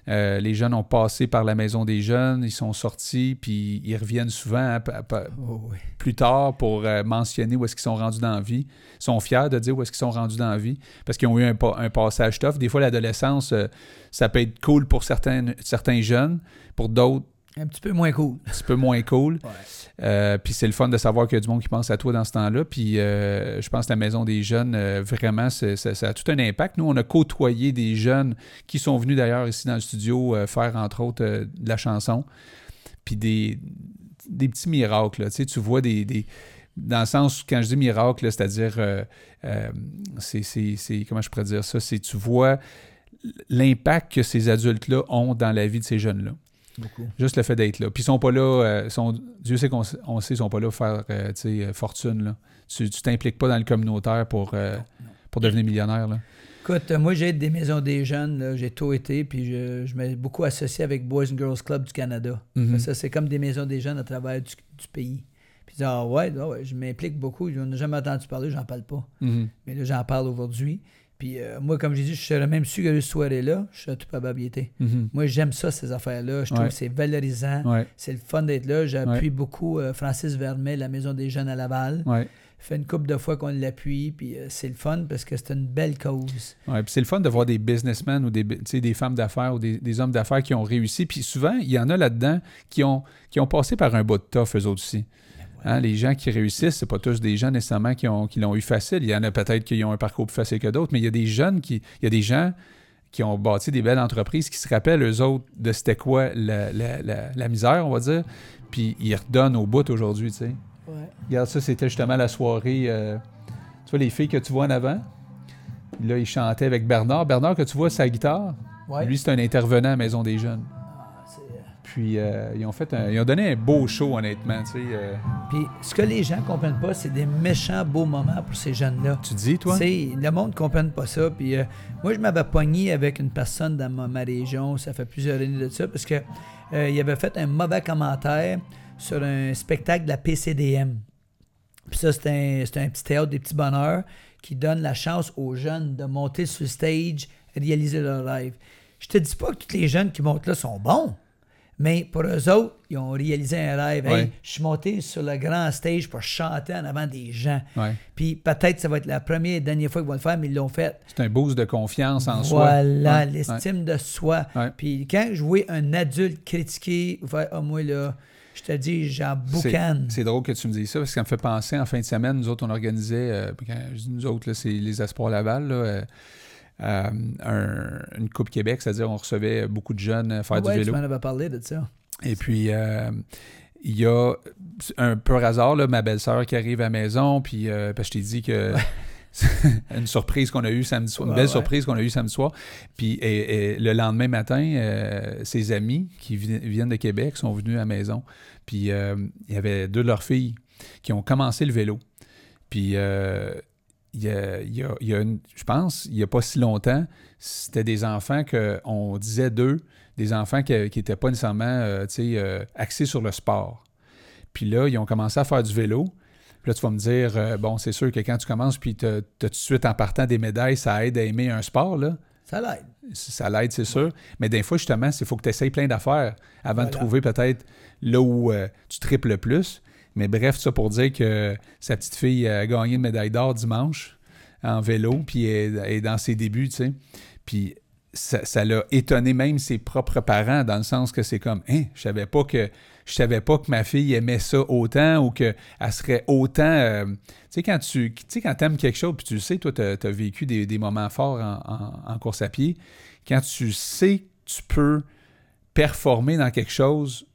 Euh, les jeunes ont passé par la Maison des Jeunes, ils sont sortis, puis ils reviennent souvent hein, Oh, oui. plus tard pour euh, mentionner où est-ce qu'ils sont rendus dans la vie. Ils sont fiers de dire où est-ce qu'ils sont rendus dans la vie parce qu'ils ont eu un, pa- un passage tough. Des fois, l'adolescence, euh, ça peut être cool pour certains, certains jeunes, pour d'autres, Un petit peu moins cool. un petit peu moins cool. Ouais. Euh, puis c'est le fun de savoir qu'il y a du monde qui pense à toi dans ce temps-là. Puis euh, je pense que la Maison des Jeunes, euh, vraiment, ça, ça a tout un impact. Nous, on a côtoyé des jeunes qui sont venus d'ailleurs ici dans le studio faire, entre autres, de la chanson. Puis des, des petits miracles. là. Tu sais, tu vois des, des- dans le sens, où, quand je dis miracle, c'est-à-dire, euh, euh, c'est, c'est- c'est- comment je pourrais dire ça, c'est tu vois l'impact que ces adultes-là ont dans la vie de ces jeunes-là. Beaucoup. Juste le fait d'être là. Puis ils sont pas là, euh, sont, Dieu sait qu'on on sait, ils sont pas là pour faire euh, euh, fortune. Là. Tu t'impliques pas dans le communautaire pour, euh, pour devenir millionnaire. Là. Écoute, moi, j'ai des maisons des jeunes, j'ai tout été, puis je, je m'ai beaucoup associé avec Boys and Girls Club du Canada. Mhm. Ça, c'est comme des maisons des jeunes à travers du, du pays. Puis ah ouais, ah ouais, je m'implique beaucoup, je n'ai jamais entendu parler, j'en parle pas. Mhm. Mais là, j'en parle aujourd'hui. Puis euh, moi, comme j'ai dit, je serais même su que cette soirée-là, je serais tout probabilité. Mhm. Moi, j'aime ça, ces affaires-là. Je trouve Ouais. que c'est valorisant. Ouais, C'est le fun d'être là. J'appuie beaucoup euh, Francis Vermet, la Maison des Jeunes à Laval. fait une couple de fois qu'on l'appuie, puis euh, c'est le fun parce que c'est une belle cause. Ouais, puis c'est le fun de voir des businessmen ou des, femmes d'affaires ou des, des hommes d'affaires qui ont réussi. Puis souvent, il y en a là-dedans qui ont, qui ont passé par un bout de tough, eux autres aussi. Hein, les gens qui réussissent, c'est pas tous des gens nécessairement qui, ont, qui l'ont eu facile. Il y en a peut-être qui ont un parcours plus facile que d'autres, mais il y a des jeunes qui. Il y a des gens qui ont bâti des belles entreprises qui se rappellent, eux autres, de c'était quoi la, la- la- la misère, on va dire. Puis ils redonnent au bout aujourd'hui, tu sais. Ouais. Regarde, ça, c'était justement la soirée. euh, tu vois les filles que tu vois en avant? Là, ils chantaient avec Bernard. Bernard, que tu vois sa guitare, Ouais. lui, c'est un intervenant à Maison des Jeunes. Puis, euh, ils, ont fait un- ils ont donné un beau show, honnêtement. Tu, sais, euh. Puis ce que les gens comprennent pas, c'est des méchants beaux moments pour ces jeunes-là. tu dis, toi? Le monde ne comprenne pas ça. Puis euh, moi, je m'avais pogné avec une personne dans ma, ma région, ça fait plusieurs années de ça, parce que il avait fait un mauvais commentaire sur un spectacle de la PCDM. Puis ça, c'est un, c'est un petit théâtre des petits bonheurs qui donne la chance aux jeunes de monter sur le stage, réaliser leur rêve. Je te dis pas que tous les jeunes qui montent là sont bons, mais pour eux autres, ils ont réalisé un rêve. Hey, je suis monté sur le grand stage pour chanter en avant des gens. Ouais. Puis peut-être ça va être la première et dernière fois qu'ils vont le faire, mais ils l'ont fait. C'est un boost de confiance en soi. Voilà, l'estime de soi. Puis quand je vois un adulte critiquer faire Ah, moi là, je te dis, j'en boucane. C'est drôle que tu me dises ça parce que ça me fait penser en fin de semaine, nous autres, on organisait, euh, quand je dis nous autres, c'est les Espoirs Laval, là, euh, un- une Coupe Québec, c'est-à-dire on recevait beaucoup de jeunes euh, faire ouais, du tu vélo. m'en avais parlé de ça. Et puis, euh, il y a un peu hasard, là, ma belle-sœur qui arrive à la maison, puis euh, parce que je t'ai dit que une surprise qu'on a eue samedi soir, une Ouais, belle ouais. surprise qu'on a eue samedi soir. Puis et- et le lendemain matin, euh, ses amis qui vi- viennent de Québec sont venus à la maison. Puis euh, il y avait deux de leurs filles qui ont commencé le vélo. Puis euh, il y a, il y a- il y a une- je pense, il n'y a pas si longtemps, c'était des enfants qu'on disait d'eux, des enfants qui n'étaient pas nécessairement euh, euh, axés sur le sport. Puis là, ils ont commencé à faire du vélo. Puis là, tu vas me dire, euh, bon, c'est sûr que quand tu commences, puis tu as tout de suite en partant des médailles, ça aide à aimer un sport, là. Ça l'aide. Ça l'aide, c'est sûr. Mais des fois, justement, il faut que tu essayes plein d'affaires avant de trouver peut-être là où euh, tu triples le plus. Mais bref, ça pour dire que sa petite fille a gagné une médaille d'or dimanche en vélo, puis elle est dans ses débuts, tu sais. Puis ça l'a étonné même ses propres parents, dans le sens que c'est comme, hein, je savais pas que je savais pas que ma fille aimait ça autant ou qu'elle serait autant. euh, tu sais, quand tu quand aimes quelque chose, puis tu le sais, toi, tu as, vécu des, des moments forts en- en course à pied, quand tu sais que tu peux performer dans quelque chose,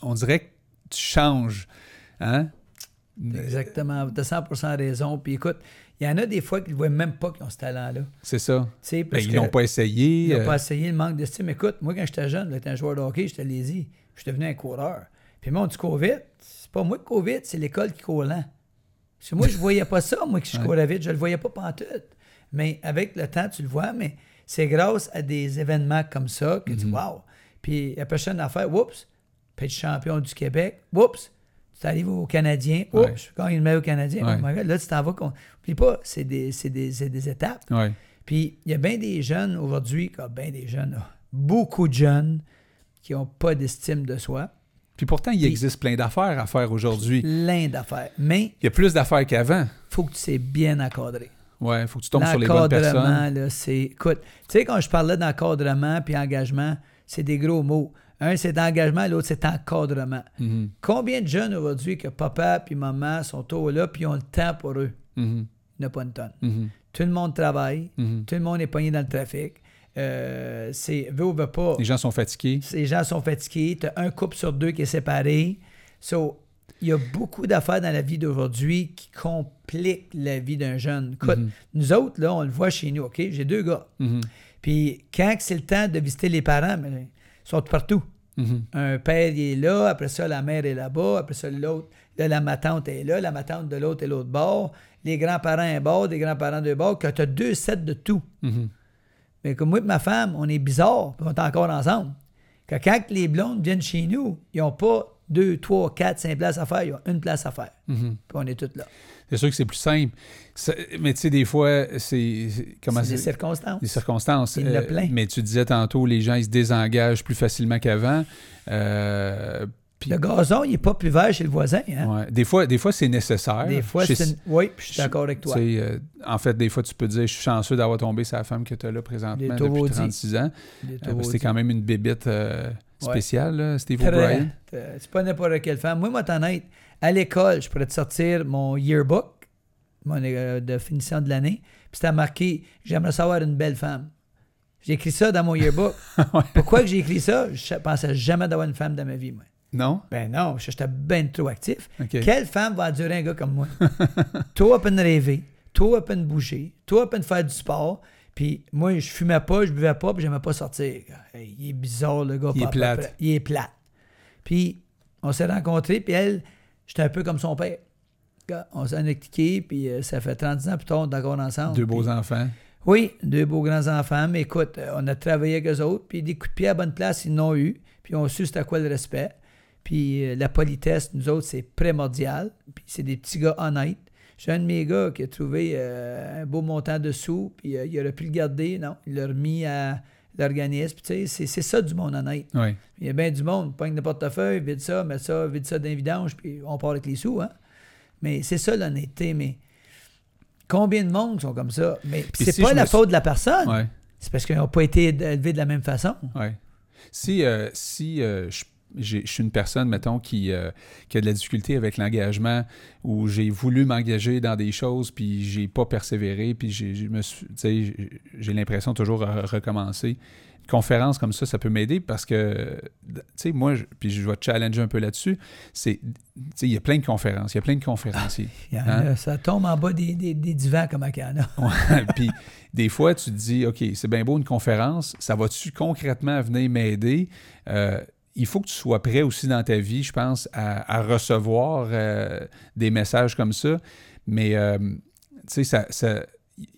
on dirait que tu changes. Hein? Exactement. Tu as 100% raison. Puis écoute, il y en a des fois qui ne voient même pas qu'ils ont ce talent-là. C'est ça. Sais, Ben, parce ils n'ont pas essayé. Ils n'ont euh, pas essayé le manque d'estime. Écoute, moi, quand j'étais jeune, j'étais un joueur de hockey, j'étais lazy. Je suis devenu un coureur. Puis moi, on dit cours vite. C'est pas moi qui cours vite, c'est l'école qui court lent. Parce que moi, je voyais pas ça, moi, que je Ouais. courais vite. Je le voyais pas pantoute. Mais avec le temps, tu le vois, mais c'est grâce à des événements comme ça que tu Mhm. dis, wow. Puis la prochaine affaire, oups, puis champion du Québec, oups, tu arrives au Canadien, oups, Ouais. je gagne le meilleur Canadien. Ouais. Oh my God, là, tu t'en vas. Oublie pas, c'est des, des, des étapes. ouais. Puis il y a bien des jeunes aujourd'hui, bien des jeunes, beaucoup de jeunes qui n'ont pas d'estime de soi, Puis pourtant, il Puis- existe plein d'affaires à faire aujourd'hui. plein d'affaires. Mais Il y a plus d'affaires qu'avant. il faut que tu sais bien encadrer. Ouais, il faut que tu tombes sur les bonnes personnes. L'encadrement, là, c'est. Écoute, tu sais, quand je parlais d'encadrement puis engagement, c'est des gros mots. Un, c'est engagement, l'autre, c'est encadrement. Mhm, Combien de jeunes aujourd'hui que papa puis maman sont au là puis ont le temps pour eux? mhm, Il n'y a pas une tonne. mhm, Tout le monde travaille, mhm. tout le monde est pogné dans le trafic. Euh, c'est veut ou veut pas. Les gens sont fatigués. Les gens sont fatigués. Tu as un couple sur deux qui est séparé. So, il y a beaucoup d'affaires dans la vie d'aujourd'hui qui compliquent la vie d'un jeune. Écoute, nous autres, là, on le voit chez nous, OK? J'ai deux gars. Puis quand c'est le temps de visiter les parents, ils sont partout. Mhm. Un père, il est là, après ça, la mère est là-bas, après ça, l'autre, là, la ma tante est là, la ma tante de l'autre est l'autre bord, les grands-parents un bord, des grands-parents de bord, que tu as deux sets de tout. Mhm. Mais comme moi et ma femme, on est bizarres, puis on est encore ensemble. Que quand les blondes viennent chez nous, ils n'ont pas deux, trois, quatre, cinq places à faire, ils ont une place à faire. Mhm. Puis on est tous là. C'est sûr que c'est plus simple. Mais tu sais, des fois, c'est. Comment C'est des circonstances. des circonstances. Il Euh, plein. mais tu disais tantôt, les gens ils se désengagent plus facilement qu'avant. Euh, puis- Le gazon, il n'est pas plus vert chez le voisin. Hein? ouais. Des fois, des fois c'est nécessaire. Des fois, c'est une... Oui, puis je suis d'accord avec toi. euh, en fait, des fois, tu peux te dire, je suis chanceux d'avoir tombé sur la femme que tu as là présentement depuis taureaux 36 ans. Euh, taureaux parce que c'est quand même une bébite euh, Ouais. spéciale, là, Steve. O'Brien. C'est pas n'importe quelle femme. Moi, moi, t'en honnête, à l'école, je pourrais te sortir mon yearbook mon, euh, de finition de l'année, puis c'était marqué J'aimerais savoir une belle femme. J'ai écrit ça dans mon yearbook. Pourquoi que j'ai écrit ça? Je pensais jamais d'avoir une femme dans ma vie, moi. Non? Ben non, j'étais bien trop actif. Quelle femme va endurer un gars comme moi? toi, à peine rêver, toi, à peine bouger, toi, à peine faire du sport. Puis moi, je fumais pas, je buvais pas, puis j'aimais pas sortir. Hey, il est bizarre, le gars. Il est plate. Il est plate. Puis on s'est rencontrés, puis elle, j'étais un peu comme son père. On s'en est cliqué, puis euh, ça fait 30 ans plus tard, on est encore ensemble. Deux beaux Puis- enfants. oui, deux beaux grands-enfants, mais écoute, euh, on a travaillé avec eux autres, puis des coups de pied à bonne place, ils n'ont eu, puis on a su c'était quoi le respect. Puis euh, la politesse, nous autres, c'est primordial, puis c'est des petits gars honnêtes. J'ai un de mes gars qui a trouvé euh, un beau montant de sous, puis euh, il aurait pu le garder, non, il l'a remis à l'organisme, puis tu sais, c'est- ça du monde honnête. Oui. Il y a bien du monde, pogne le portefeuille, vide ça, met ça, vide ça d'un vidange, puis on part avec les sous, hein. Mais c'est ça l'honnêteté, mais combien de monde sont comme ça? Mais c'est si pas la me faute de la personne. Ouais. C'est parce qu'ils n'ont pas été élevés de la même façon. Ouais. Si, euh, si euh, je, je suis une personne, mettons, qui, euh, qui a de la difficulté avec l'engagement, où j'ai voulu m'engager dans des choses, puis j'ai pas persévéré, puis j'ai, l'impression toujours à recommencer. Une conférence comme ça, ça peut m'aider parce que, tu sais, moi, je- puis je vais te challenger un peu là-dessus, c'est, tu sais, il y a plein de conférences, il y a plein de conférenciers. Il y en Hein? a, ça tombe en bas des, des- des divans comme à Cana. Ouais, puis des fois, tu te dis, OK, c'est bien beau une conférence, ça va-tu concrètement venir m'aider? Euh, il faut que tu sois prêt aussi dans ta vie, je pense, à, à recevoir euh, des messages comme ça. Mais, euh, tu sais, ça, ça-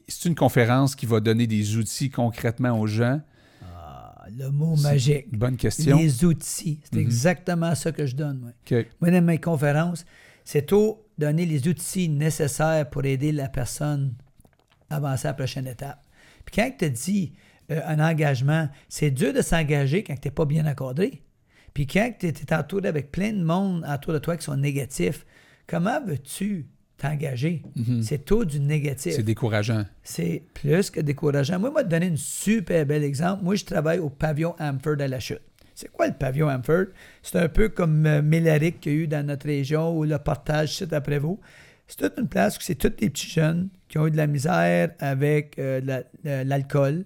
c'est une conférence qui va donner des outils concrètement aux gens. Ah, le mot magique. Bonne question. Les outils. C'est Mhm. exactement ça que je donne. Moi, moi dans mes conférences, c'est tout donner les outils nécessaires pour aider la personne à avancer à la prochaine étape. Puis quand tu dis euh, un engagement, c'est dur de s'engager quand tu n'es pas bien accordé. Puis quand tu es entouré avec plein de monde autour de toi qui sont négatifs, comment veux-tu t'engager? Mhm. C'est tout du négatif. C'est décourageant. C'est plus que décourageant. Moi, je vais te donner un super bel exemple. Moi, je travaille au pavillon Amford à la chute. C'est quoi le pavillon Amford? C'est un peu comme euh, Mélaric qu'il y a eu dans notre région ou le partage site après vous. C'est toute une place où c'est tous les petits jeunes qui ont eu de la misère avec euh, la- euh, l'alcool,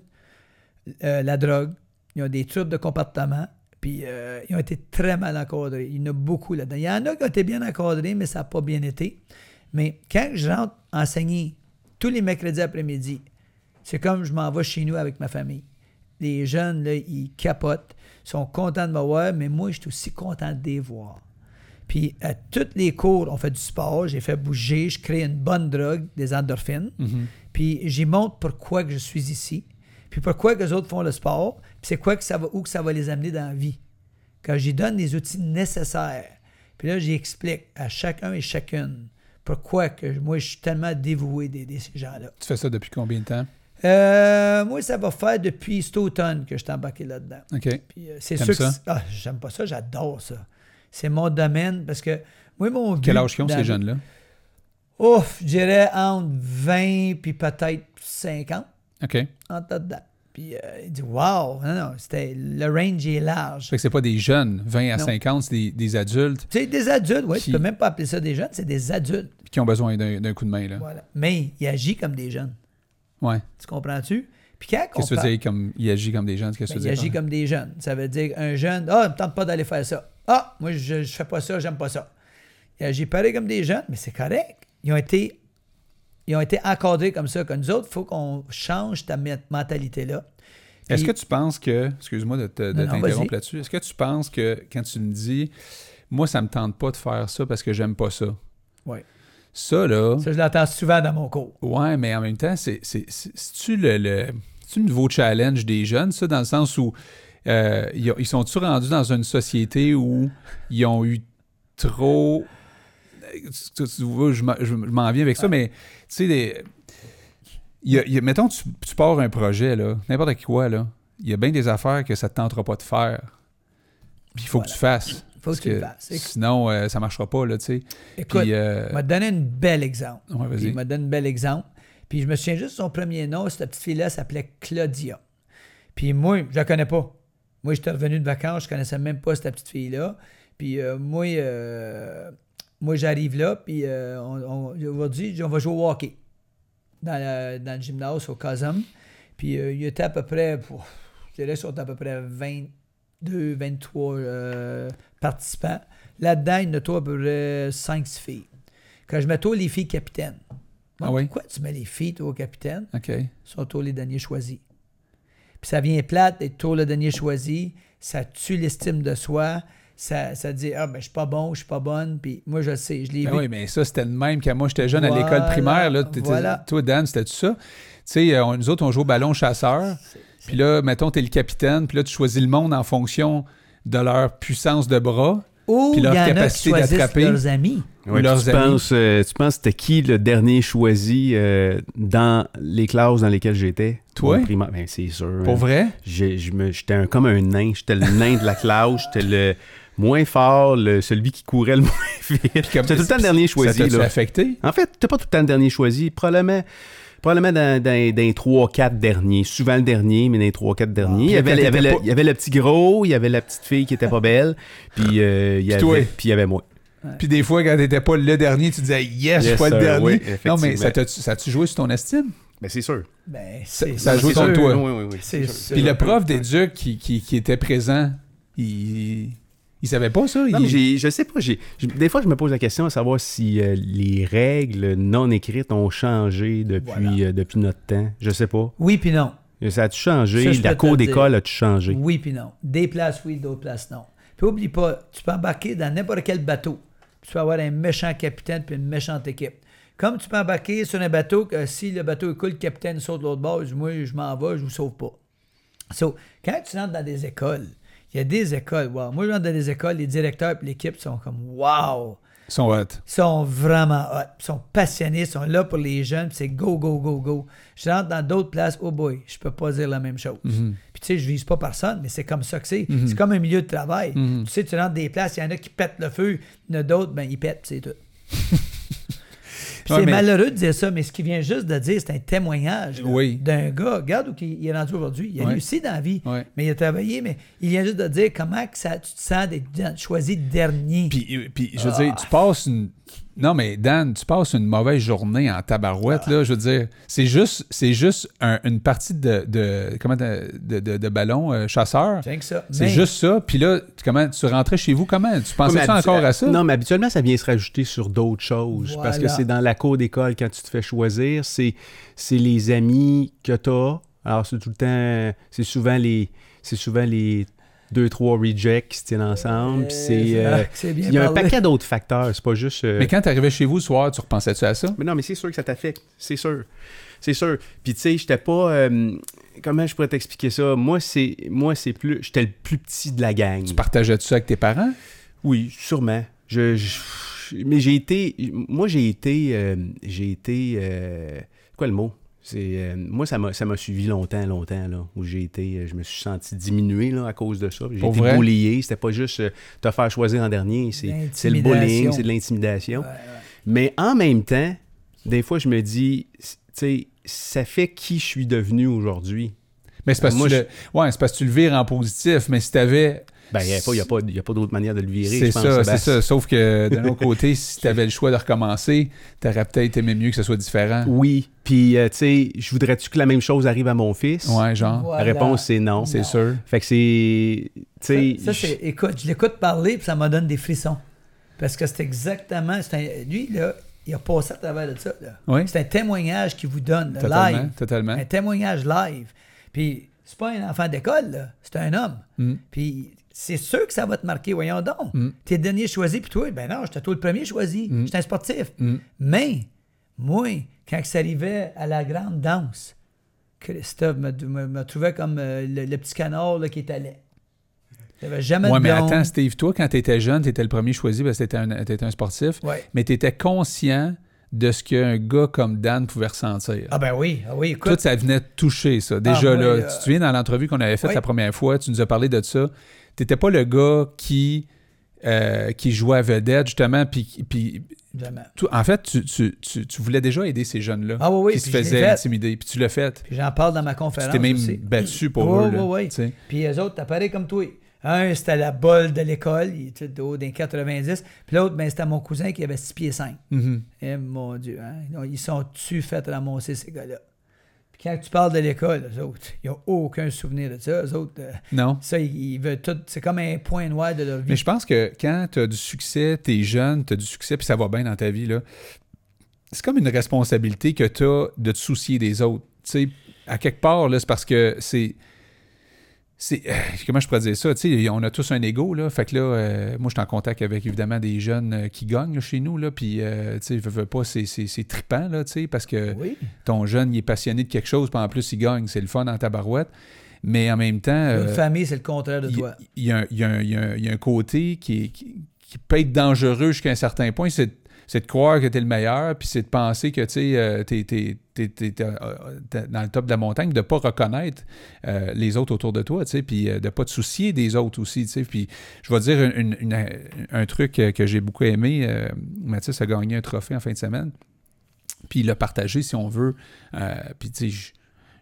euh, la drogue. Ils ont des troubles de comportement. Puis euh, ils ont été très mal encadrés. Il y en a beaucoup là-dedans. Il y en a qui ont été bien encadrés, mais ça n'a pas bien été. Mais quand je rentre enseigner tous les mercredis après-midi, c'est comme je m'en vais chez nous avec ma famille. Les jeunes, là, ils capotent, sont contents de me voir, mais moi, je suis aussi content de les voir. Puis à tous les cours, on fait du sport, j'ai fait bouger, je crée une bonne drogue, des endorphines. Mhm. Puis j'y montre pourquoi que je suis ici. Puis pourquoi que les autres font le sport. C'est quoi que ça va, où que ça va les amener dans la vie? Quand j'y donne les outils nécessaires. Puis là, j'y explique à chacun et chacune pourquoi que moi, je suis tellement dévoué d'aider ces gens-là. Tu fais ça depuis combien de temps? Euh, moi, ça va faire depuis cet automne que je suis embarqué là-dedans. OK. Puis euh, c'est sûr ça? que... Ah, j'aime pas ça, j'adore ça. C'est mon domaine parce que moi, mon but... Quel âge qu'ils ont, ces jeunes-là? Ouf, je dirais entre 20 puis peut-être 50. OK. entre là-dedans. Puis euh, il dit Wow! Non, non, c'était, le range est large. Fait que c'est pas des jeunes, 20 à Non. 50, c'est des, des adultes Tu sais, des adultes, oui, Qui- tu peux même pas appeler ça des jeunes, c'est des adultes. qui ont besoin d'un d'un coup de main. Là. Voilà. Mais il agit comme des jeunes. Ouais. Tu comprends-tu? Puis quand Qu'est-ce que tu veux dire comme il agit comme des jeunes? Qu'est-ce que ben, tu il veux dire? agit comme des jeunes. Ça veut dire un jeune, ah, il me tente pas d'aller faire ça. Ah, moi, je, je fais pas ça, j'aime pas ça. Ils agissent pareil comme des jeunes, mais c'est correct. Ils ont été, ils ont été encadrés comme ça. Comme nous autres, il faut qu'on change ta me- mentalité-là. Est-ce que tu penses que, excuse-moi de, t'interrompre là-dessus, est-ce que tu penses que quand tu me dis, moi, ça me tente pas de faire ça parce que j'aime pas ça? Ouais. Ça, là, Ça, je l'entends souvent dans mon cours. ouais, mais en même temps, c'est, c'est, c'est- c'est-tu le, le, le nouveau challenge des jeunes, ça, dans le sens où euh, ils, ont- ils sont-tu rendus dans une société où ils ont eu trop. Tu, tu vois, je, m'en- viens avec ça, mais tu sais, des- il y a- il y a- mettons, tu, tu pars un projet, là, n'importe quoi, là. Il y a bien des affaires que ça ne te tentera pas de faire. Puis il faut que tu fasses. faut Parce que tu le fasses. Sinon, euh, ça marchera pas, là, tu sais. Écoute, Puis, euh, il m'a donné un bel exemple. ouais, Puis vas-y. il m'a donné un bel exemple. Puis je me souviens juste de son premier nom. Cette petite fille-là s'appelait Claudia. Puis moi, je la connais pas. Moi, j'étais revenu de vacances, je connaissais même pas cette petite fille-là. Puis euh, moi, euh, moi j'arrive là, puis euh, on, on, aujourd'hui, on va jouer au hockey dans, le- dans le gymnase au Casum. Puis euh, il y était à peu près, pouf, je dirais, sont à peu près 22, 23 euh, participants. Là-dedans, il y en a toi, à peu près 5-6 filles. Quand je mets toi les filles capitaines, Ah oui? pourquoi tu mets les filles, toi, au capitaine? OK. sont tous les derniers choisis. Puis ça vient plate d'être tous le dernier choisi, ça tue l'estime de soi, ça, ça dit Ah, ben je suis pas bon, je suis pas bonne, puis moi je le sais, je l'ai Ben vu. oui, mais ça, c'était le même quand moi j'étais jeune à l'école primaire. Là, T'étais- voilà. Toi, Dan, c'était-tu ça? Tu sais, euh, on- nous autres, on joue au ballon chasseur. Puis là, mettons, t'es le capitaine. Puis là, tu choisis le monde en fonction de leur puissance de bras. Ou puis il y leur en capacité d'attraper. leurs amis. Ouais, leurs tu, amis. penses, euh, tu penses c'était qui le dernier choisi euh, dans les classes dans lesquelles j'étais? Toi? Ben, c'est sûr. Pour hein. vrai? J'ai- je me- J'étais un- comme un nain. J'étais le nain de la classe. J'étais le moins fort, le, celui qui courait le moins vite. J'étais tout le temps le dernier choisi. Ça là. affecté? En fait, t'es pas tout le temps le dernier choisi. Probablement, probablement dans, dans, dans les 3-4 derniers. Souvent le dernier, mais dans les 3-4 derniers. il, y avait, il, y avait le, pas- il y avait le petit gros, il y avait la petite fille qui était pas belle, puis euh, il y Puis avait, puis il y avait moi. Puis des fois, quand t'étais pas le dernier, tu disais Yes, je suis pas le dernier. oui, non, mais ça a-tu joué sur ton estime? Ben, c'est sûr. Ben, Ça- c'est ça a joué contre toi. Oui, oui, oui. Puis le prof d'éduc qui, qui, qui était présent, il, il savait pas ça? Non, il... mais j'ai- je sais pas. des fois, je me pose la question à savoir si euh, les règles non écrites ont changé depuis, Voilà. euh, depuis notre temps. Je sais pas. Oui, puis non. Ça a-tu changé? Ça, la cour le d'école a-tu changé? Oui, puis non. Des places, oui, d'autres places, non. Puis oublie pas, tu peux embarquer dans n'importe quel bateau. Tu peux avoir un méchant capitaine puis une méchante équipe. Comme tu peux embarquer sur un bateau, que si le bateau coule, le capitaine saute de l'autre bord, il dit, moi, je m'en vais, je vous sauve pas. So, quand tu rentres dans des écoles, il y a des écoles, wow. Moi, je rentre dans des écoles, les directeurs et l'équipe sont comme, wow! Ils sont hot. Ils sont vraiment hot, ils sont passionnés, ils sont là pour les jeunes, c'est go, go, go, go. Je rentre dans d'autres places, oh boy, je peux pas dire la même chose. Mhm. Puis tu sais, je vise pas personne, mais c'est comme ça que c'est. C'est comme un milieu de travail. Mhm. Tu sais, tu rentres des places, il y en a qui pètent le feu, il y en a d'autres, ben ils pètent, c'est tout. Puis c'est mais- malheureux de dire ça, mais ce qu'il vient juste de dire, c'est un témoignage Oui. d'un gars. Regarde où il est rendu aujourd'hui. Il a réussi dans la vie, mais il a travaillé, mais il vient juste de dire comment que ça, tu te sens d'être choisi dernier. Puis, euh, puis, je veux Ah. dire, tu passes une. Non, mais Dan, tu passes une mauvaise journée en tabarouette, là. Je veux dire, c'est juste, c'est juste un- une partie de, de, comment, de, de, de ballon euh, chasseur. C'est Mais- juste ça. Puis là, tu- comment, tu rentrais chez vous, comment? Tu pensais ça encore à ça? Non, mais habituellement, ça vient se rajouter sur d'autres choses. Parce que c'est dans la cour d'école, quand tu te fais choisir, c'est, c'est les amis que tu as. Alors, c'est tout le temps, c'est souvent les, c'est souvent les deux, trois rejects qui se tiennent ensemble. puis c'est, euh, il y a un paquet d'autres facteurs. C'est pas juste. euh, Mais quand tu arrivais chez vous le soir, tu repensais-tu à ça? Mais non, mais c'est sûr que ça t'affecte. C'est sûr. C'est sûr. Puis tu sais, j'étais pas. euh, comment je pourrais t'expliquer ça? Moi, c'est. Moi, c'est plus. J'étais le plus petit de la gang. Tu partageais-tu ça avec tes parents? Oui, sûrement. Je, je- mais j'ai été. Moi, j'ai été. euh, j'ai été. euh, quoi le mot? Euh, moi, ça m'a, ça m'a suivi longtemps, longtemps, là, où j'ai été, euh, je me suis senti diminué, là, à cause de ça. J'ai été bullyé. C'était pas juste euh, te faire choisir en dernier. C'est, c'est le bullying, c'est de l'intimidation. Ouais, ouais. Mais en même temps, des fois, je me dis, tu sais, ça fait qui je suis devenu aujourd'hui? Mais c'est parce, que tu le... ouais, c'est parce que tu le vires en positif, mais si t'avais. Ben, il n'y a, pas- y a pas, y a pas d'autre manière de le virer. C'est je ça, c'est ça. Sauf que d'un autre côté, si tu avais le choix de recommencer, t'aurais peut-être aimé mieux que ce soit différent. Oui, puis, euh, tu sais, je voudrais-tu que la même chose arrive à mon fils? Ouais, genre. Voilà. La réponse, c'est non. C'est sûr. Fait que c'est. Tu sais. Ça, ça, c'est- écoute, je l'écoute parler puis ça me donne des frissons. Parce que c'est exactement. c'est un- lui, là, il a passé à travers de ça. là. Oui, C'est un témoignage qu'il vous donne, là, totalement. live. totalement. Un témoignage live. Puis, c'est pas un enfant d'école, là. C'est un homme. Mm. Puis, c'est sûr que ça va te marquer, voyons donc. Mm. T'es le dernier choisi, puis toi, ben non, j'étais toi le premier choisi. Mm. J'étais un sportif. Mm. Mais, moi, quand ça arrivait à la grande danse, Christophe me, me- me trouvait comme euh, le, le petit canard là, qui était laid. J'avais jamais Ouais, de mais attends, Steve, toi, quand tu étais jeune, tu étais le premier choisi parce que tu un, t'étais un sportif, Ouais. mais tu étais conscient de ce qu'un gars comme Dan pouvait ressentir. Ah ben oui, ah oui, écoute. Tout ça venait te toucher, ça. Déjà, moi, là, euh, tu te souviens dans l'entrevue qu'on avait faite oui. la première fois, tu nous as parlé de ça. Tu n'étais pas le gars qui, euh, qui jouait à vedette, justement, puis, puis en fait, tu, tu- tu- tu voulais déjà aider ces jeunes-là Ah oui, oui, qui se faisaient intimider, puis tu l'as fait. Puis j'en parle dans ma Tu conférence t'es même aussi. battu pour Oui, eux. là, oui, oui. tu. Puis les autres, t'as pareil comme toi. Un, c'était la bolle de l'école, il était de haut d'un 90. Puis l'autre, ben, c'était mon cousin qui avait 6 pieds 5. Mhm. Eh mon Dieu, hein? Ils sont-tu fait ramasser, ces gars-là? Puis quand tu parles de l'école, eux autres, ils n'ont aucun souvenir de ça. Eux autres, euh, Non. ça, ils, ils veulent tout. C'est comme un point noir de leur vie. Mais je pense que quand tu as du succès, tu es jeune, tu as du succès, puis ça va bien dans ta vie, là, c'est comme une responsabilité que tu as de te soucier des autres. Tu sais, à quelque part, là, c'est parce que c'est. C'est euh, comment je pourrais dire ça? Tu sais, on a tous un ego, là. Fait que là, euh, moi, je suis en contact avec évidemment des jeunes euh, qui gagnent là, chez nous, là. Puis, euh, tu sais, veux pas, c'est, c'est, trippant, là, tu sais, parce que Oui. ton jeune, il est passionné de quelque chose, puis en plus, il gagne. C'est le fun dans ta barouette. Mais en même temps. Une euh, famille, c'est le contraire de il, toi. il y a un, il y y a un- il y a un côté qui, qui, qui peut être dangereux jusqu'à un certain point, c'est c'est de croire que tu es le meilleur, puis c'est de penser que tu es dans le top de la montagne, de ne pas reconnaître euh, les autres autour de toi, puis euh, de ne pas te soucier des autres aussi. Puis je vais dire un truc euh, que j'ai beaucoup aimé. euh, a gagné un trophée en fin de semaine, puis il l'a partagé, si on veut. Euh, puis tu sais, je-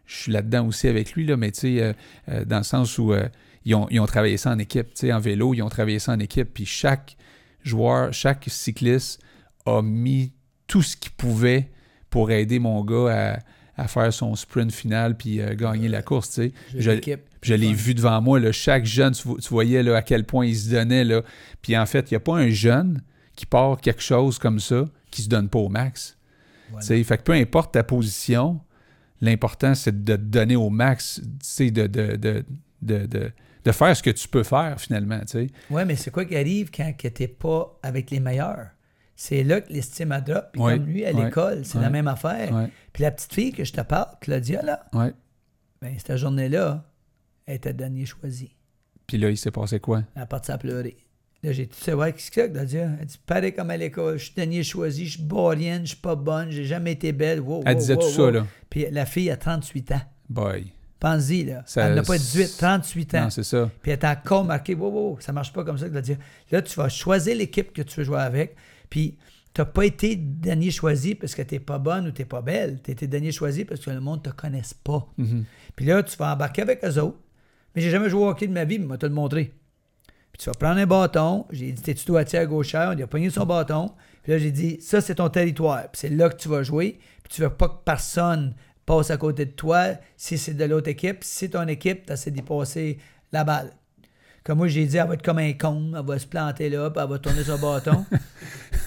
suis là-dedans aussi avec lui, là, mais tu sais, euh, euh, dans le sens où euh, ils, ont, ils ont travaillé ça en équipe. Tu sais, en vélo, ils ont travaillé ça en équipe. Puis chaque joueur, chaque cycliste a mis tout ce qu'il pouvait pour aider mon gars à, à faire son sprint final puis euh, gagner la course. Tu sais. Je, je l'ai vu devant moi. Là, chaque jeune, tu, vo- tu voyais là, à quel point il se donnait. Là. Puis en fait, il n'y a pas un jeune qui part quelque chose comme ça qui se donne pas au max. Voilà. Tu sais, Fait que peu importe ta position, l'important, c'est de te donner au max, tu sais, de, de, de, de, de, faire ce que tu peux faire finalement. tu sais. Ouais, mais c'est quoi qui arrive quand tu n'es pas avec les meilleurs? C'est là que l'estime a drop. Puis comme lui, à l'école, c'est la même affaire. Puis la petite fille que je te parle, Claudia, là, ben, cette journée-là, elle était dernier choisi. Puis là, il s'est passé quoi? Elle a parti à pleurer. Là, j'ai dit, tu sais, ouais, qu'est-ce que c'est, Claudia? Elle dit, pareil comme à l'école, je suis dernier choisi, je suis borienne, je suis pas bonne, j'ai jamais été belle. Wow, Elle wow, disait wow, tout ça, là. Puis la fille a 38 ans. Boy. Pense-y, là. Ça- elle n'a pas 18, 38 ans. Non, c'est ça. Puis elle est encore marquée, wow, wow, ça marche pas comme ça, Claudia. Là, tu vas choisir l'équipe que tu veux jouer avec. Puis, tu n'as pas été dernier choisi parce que tu n'es pas bonne ou tu n'es pas belle. Tu été dernier choisi parce que le monde ne te connaisse pas. Mhm. Puis là, tu vas embarquer avec eux autres. Mais j'ai jamais joué au hockey de ma vie, mais je vais te le montrer. Puis tu vas prendre un bâton. J'ai dit, t'es-tu droitier à gauchère? On a pogné son bâton. Puis là, j'ai dit, ça, c'est ton territoire. Puis c'est là que tu vas jouer. Puis tu veux pas que personne passe à côté de toi si c'est de l'autre équipe. Si c'est ton équipe, tu essaies d'y passer la balle. Comme moi, j'ai dit, elle va être comme un con. Elle va se planter là, puis elle va tourner son bâton.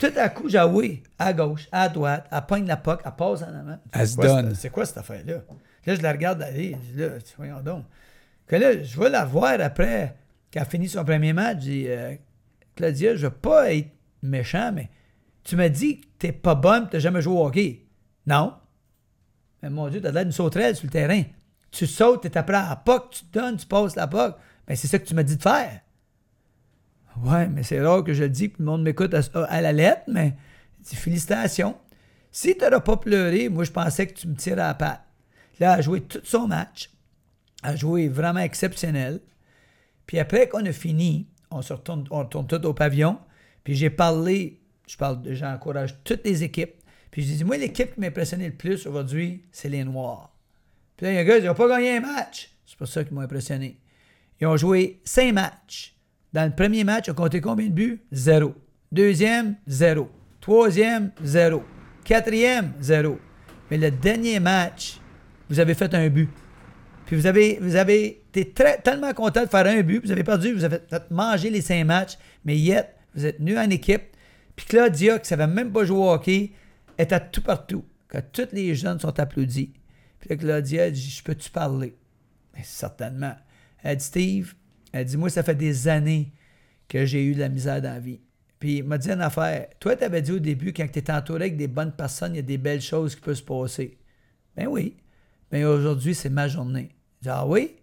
Tout à coup, j'ai oui, à gauche, à droite, elle pogne la puck, elle passe en avant. Elle C'est se quoi, donne. cette- C'est quoi cette affaire-là? Là, je la regarde aller. Je dis, là, voyons donc. Que là, je vais la voir après qu'elle a fini son premier match. Je dis, euh, Claudia, je veux pas être méchant, mais tu m'as dit que t'es pas bonne, tu n'as jamais joué au hockey. Non. Mais mon Dieu, t'as l'air d'une sauterelle sur le terrain. Tu sautes, t'es après à la puck, tu te donnes, tu passes la puck. Ben, c'est ça que tu m'as dit de faire. Ouais, mais c'est rare que je le dis, que le monde m'écoute à, la lettre, mais félicitations. Si tu n'auras pas pleuré, moi, je pensais que tu me tirais à la patte. Là, elle a joué tout son match. Elle a joué vraiment exceptionnel. Puis après qu'on a fini, on se retourne, tout au pavillon. Puis j'ai parlé, je parle, j'encourage toutes les équipes. Puis je dis, moi, l'équipe qui m'impressionnait le plus aujourd'hui, c'est les Noirs. Puis là, un gars, ils n'ont pas gagné un match. C'est pas ça qui m'a impressionné. Ils ont joué cinq matchs. Dans le premier match, ils ont compté combien de buts? Zéro. Deuxième, zéro. Troisième, zéro. Quatrième, zéro. Mais le dernier match, vous avez fait un but. Puis vous avez, vous avez été très, tellement content de faire un but, vous avez perdu, vous avez fait manger les cinq matchs, mais yet, Vous êtes venus en équipe. Puis Claudia, qui savait même pas jouer au hockey, était tout partout. Quand tous les jeunes sont applaudis. Puis Claudia, dit Je peux-tu parler? Ben, Certainement. Elle dit Steve, elle dit Moi, ça fait des années que j'ai eu de la misère dans la vie. Puis il m'a dit une affaire. Toi, tu avais dit au début, quand tu es entouré avec des bonnes personnes, il y a des belles choses qui peuvent se passer. Ben oui. Mais aujourd'hui, c'est ma journée. Dis, ah oui?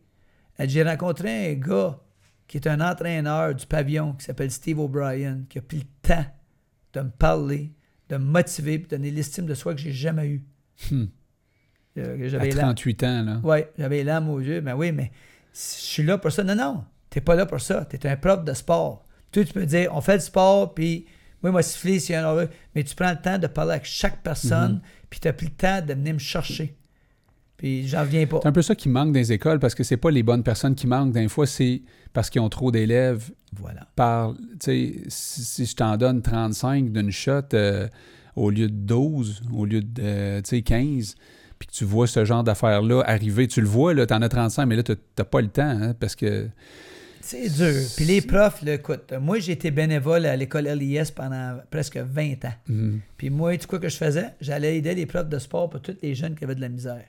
Elle dit, J'ai rencontré un gars qui est un entraîneur du pavillon qui s'appelle Steve O'Brien, qui a pris le temps de me parler, de me motiver, de donner l'estime de soi que j'ai jamais eu. Hmm. Euh, À J'avais la- 38 ans, là. oui, j'avais les larmes aux yeux. Ben oui, mais je suis là pour ça. Non, non, t'es pas là pour ça. T'es un prof de sport. Toi, tu peux dire, on fait du sport, puis oui, moi, siffler s'il y a un heureux. Mais tu prends le temps de parler avec chaque personne, Mhm. puis tu as pris le temps de venir me chercher. Puis j'en reviens pas. C'est un peu ça qui manque dans les écoles parce que c'est pas les bonnes personnes qui manquent. Des fois, c'est parce qu'ils ont trop d'élèves Voilà. par. Tu si, si je t'en donne 35 d'une shot euh, au lieu de 12, au lieu de euh, tu sais, 15, puis que tu vois ce genre d'affaires-là arriver, tu le vois, là, t'en as 35, mais là, t'as pas le temps hein, parce que. C'est dur. Puis les profs, là, écoute, moi, j'ai été bénévole à l'école LIS pendant presque 20 ans. Mhm. Puis moi, tu sais quoi que je faisais? J'allais aider les profs de sport pour tous les jeunes qui avaient de la misère.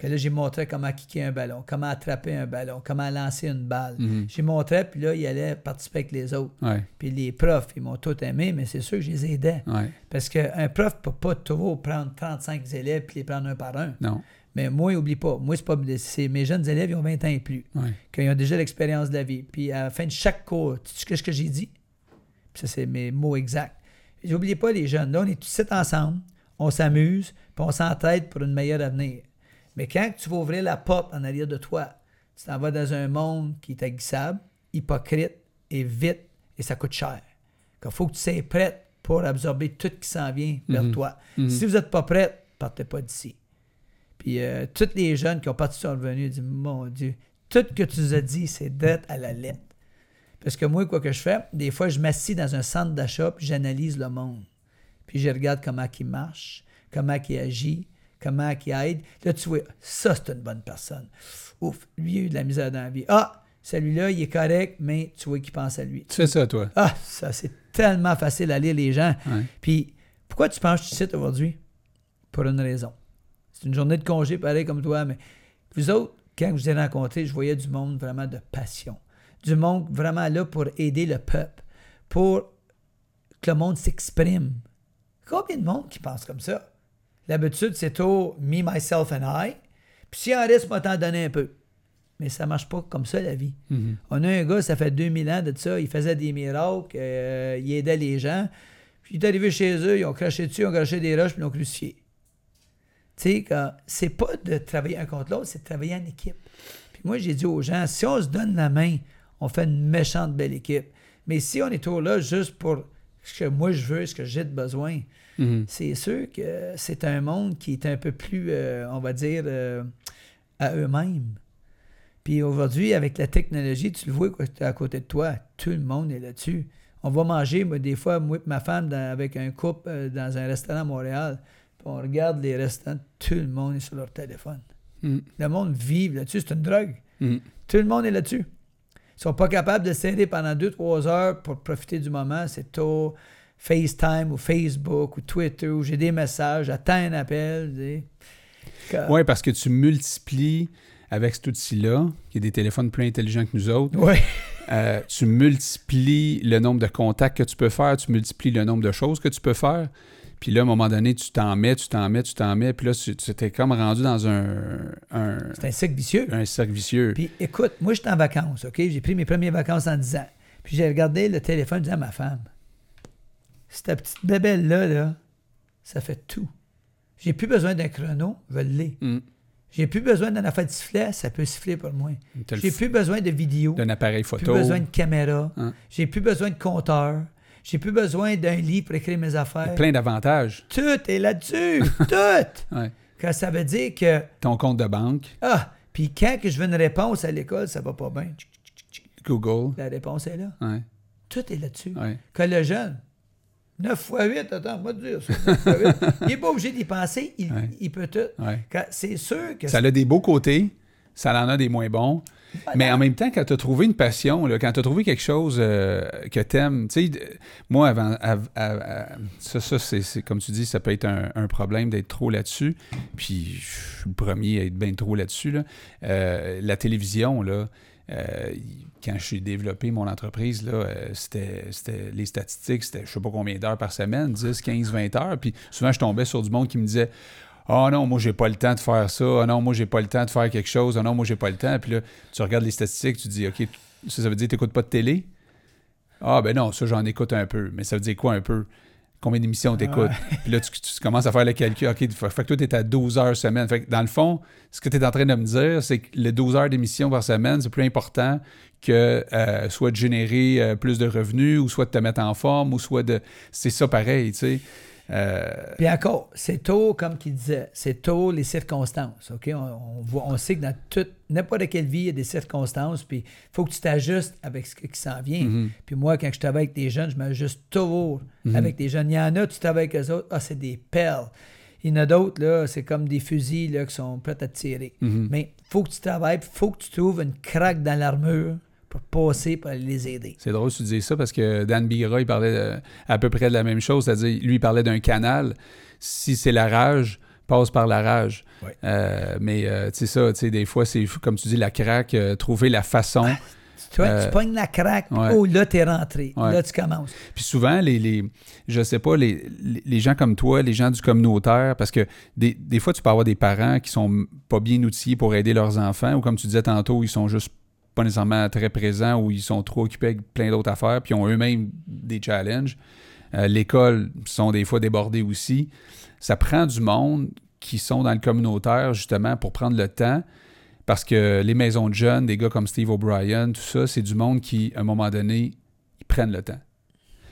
Que là, j'ai montré comment kicker un ballon, comment attraper un ballon, comment lancer une balle. Mhm. J'ai montré, puis là, ils allaient participer avec les autres. Ouais, Puis les profs, ils m'ont tout aimé, mais c'est sûr que je les aidais. ouais, Parce qu'un prof ne peut pas toujours prendre 35 élèves puis les prendre un par un. non, Mais moi, oublie pas, moi, c'est pas c'est mes jeunes élèves, ils ont 20 ans et plus, ouais. qui ont déjà l'expérience de la vie. Puis à la fin de chaque cours, tu sais ce que j'ai dit? Puis ça, c'est mes mots exacts. N'oubliez pas les jeunes, là, on est tous ensemble, on s'amuse, puis on s'entraide pour une meilleure avenir. Mais quand tu vas ouvrir la porte en arrière de toi, tu t'en vas dans un monde qui est aguissable, hypocrite et vite, et ça coûte cher. Il faut que tu sois prête pour absorber tout qui s'en vient vers Mhm. toi. Mhm. Si vous n'êtes pas prête, partez pas d'ici. Puis euh, tous les jeunes qui ont parti sont revenus disent Mon Dieu, tout ce que tu nous as dit, c'est d'être à la lettre. Parce que moi, quoi que je fais, des fois, je m'assis dans un centre d'achat puis j'analyse le monde. Puis je regarde comment il marche, comment il agit, comment il aide. Là, tu vois, ça, c'est une bonne personne. Ouf, lui, il a eu de la misère dans la vie. Ah, celui-là, il est correct, mais tu vois qu'il pense à lui. Tu fais ça, toi? Ah, ça, c'est tellement facile à lire les gens. Ouais. Puis, pourquoi tu penses que tu cites aujourd'hui? Pour une raison. C'est une journée de congé, pareil comme toi, mais vous autres, quand je vous ai rencontrés, je voyais du monde vraiment de passion. Du monde vraiment là pour aider le peuple, pour que le monde s'exprime. Combien de monde qui pense comme ça? L'habitude, c'est au me, myself and I. Puis s'il en reste, moi t'en donner un peu. Mais ça marche pas comme ça, la vie. Mhm. On a un gars, ça fait 2000 ans de ça, il faisait des miracles, euh, il aidait les gens. Puis il est arrivé chez eux, ils ont craché dessus, ils ont craché des roches, puis ils l'ont crucifié. Tu sais, quand- c'est pas de travailler un contre l'autre, c'est de travailler en équipe. Puis moi, j'ai dit aux gens, si on se donne la main, on fait une méchante belle équipe. Mais si on est toujours là juste pour ce que moi je veux, ce que j'ai de besoin, Mhm. c'est sûr que c'est un monde qui est un peu plus, euh, on va dire, euh, à eux-mêmes. Puis aujourd'hui, avec la technologie, tu le vois à côté de toi, tout le monde est là-dessus. On va manger, moi, des fois, moi et ma femme, dans- avec un couple euh, dans un restaurant à Montréal, puis on regarde les restaurants, tout le monde est sur leur téléphone. Mhm. Le monde vit là-dessus, c'est une drogue. Mhm. Tout le monde est là-dessus. Ils sont pas capables de serrer pendant 2-3 heures pour profiter du moment. C'est au FaceTime ou Facebook ou Twitter où j'ai des messages, j'attends un appel. Oui, parce que tu multiplies avec cet outil-là, qui est des téléphones plus intelligents que nous autres, Ouais. euh, tu multiplies le nombre de contacts que tu peux faire, tu multiplies le nombre de choses que tu peux faire. Puis là, à un moment donné, tu t'en mets, tu t'en mets, tu t'en mets. Puis là, tu t'es comme rendu dans un, un, C'est un cycle vicieux. un cercle vicieux. Puis écoute, moi, j'étais en vacances, OK? J'ai pris mes premières vacances en 10 ans. Puis j'ai regardé le téléphone, je disais à ma femme, cette petite bébelle-là, là, ça fait tout. J'ai plus besoin d'un chrono, je l'ai. Mm. J'ai plus besoin d'un affaire de sifflet, ça peut siffler pour moi. J'ai plus besoin de vidéo. d'un appareil plus photo. besoin de caméra. Hein. J'ai plus besoin de compteur. J'ai plus besoin d'un livre pour écrire mes affaires. Plein d'avantages. Tout est là-dessus. Tout. Ouais. Quand ça veut dire que, Ton compte de banque, ah, puis quand que je veux une réponse à l'école, ça va pas bien. Google. La réponse est là. Ouais, Tout est là-dessus. ouais. Que le jeune, 9 fois 8, attends, moi te dire ça. 9 fois 8. il n'est pas obligé d'y penser, il, Ouais. il peut tout. ouais. C'est sûr que Ça a des beaux côtés, ça en a des moins bons. Mais en même temps, quand tu as trouvé une passion, là, quand tu as trouvé quelque chose euh, que tu aimes, tu sais, moi, avant, av- av- av- ça, ça c'est, c'est- comme tu dis, ça peut être un, un problème d'être trop là-dessus. Puis, je suis le premier à être bien trop là-dessus. là. Euh, la télévision, là, euh, quand j'ai développé mon entreprise, euh, c'était, les statistiques, c'était je sais pas combien d'heures par semaine, 10, 15, 20 heures. Puis souvent, je tombais sur du monde qui me disait Ah non, moi, j'ai pas le temps de faire ça. Ah non, moi, j'ai pas le temps de faire quelque chose. Ah non, moi, j'ai pas le temps. Puis là, tu regardes les statistiques, tu dis OK, ça, ça veut dire que tu n'écoutes pas de télé Ah ben non, ça, j'en écoute un peu. Mais ça veut dire quoi un peu? Combien d'émissions t'écoutes? Puis là, tu, tu commences à faire le calcul. OK, fait que toi, tu es à 12 heures semaine. Fait que dans le fond, ce que tu es en train de me dire, c'est que les 12 heures d'émission par semaine, c'est plus important que euh, soit de générer euh, plus de revenus ou soit de te mettre en forme ou soit de. C'est ça pareil, tu sais. Euh, Puis encore, c'est tôt, comme qu'il disait, c'est tôt les circonstances. OK? On, on voit, on sait que dans toute, n'importe quelle vie, il y a des circonstances, puis il faut que tu t'ajustes avec ce qui s'en vient. mhm. Puis moi, quand je travaille avec des jeunes, je m'ajuste toujours Mhm. avec des jeunes. Il y en a, tu travailles avec eux autres, ah, c'est des perles. Il y en a d'autres, là, c'est comme des fusils là, qui sont prêts à tirer. Mhm. Mais il faut que tu travailles, il faut que tu trouves une craque dans l'armure passer, pour aller les aider. C'est drôle que tu dis ça parce que Dan Bigra, il parlait à peu près de la même chose. C'est-à-dire, lui, il parlait d'un canal. Si c'est la rage, passe par la rage. Ouais. Euh, mais euh, tu sais ça, tu sais, des fois, c'est comme tu dis, la craque, euh, trouver la façon. Tu vois, tu pognes la craque, ouais. oh là, t'es rentré. Ouais. Là, tu commences. Puis souvent, les, les je sais pas, les, les- les gens comme toi, les gens du communautaire, parce que des, des fois, tu peux avoir des parents qui sont pas bien outillés pour aider leurs enfants, ou comme tu disais tantôt, ils sont juste nécessairement très présents, ou ils sont trop occupés avec plein d'autres affaires, puis ont eux-mêmes des challenges. Euh, L'école sont des fois débordées aussi. Ça prend du monde qui sont dans le communautaire, justement, pour prendre le temps. Parce que les maisons de jeunes, des gars comme Steve O'Brien, tout ça, c'est du monde qui, à un moment donné, ils prennent le temps.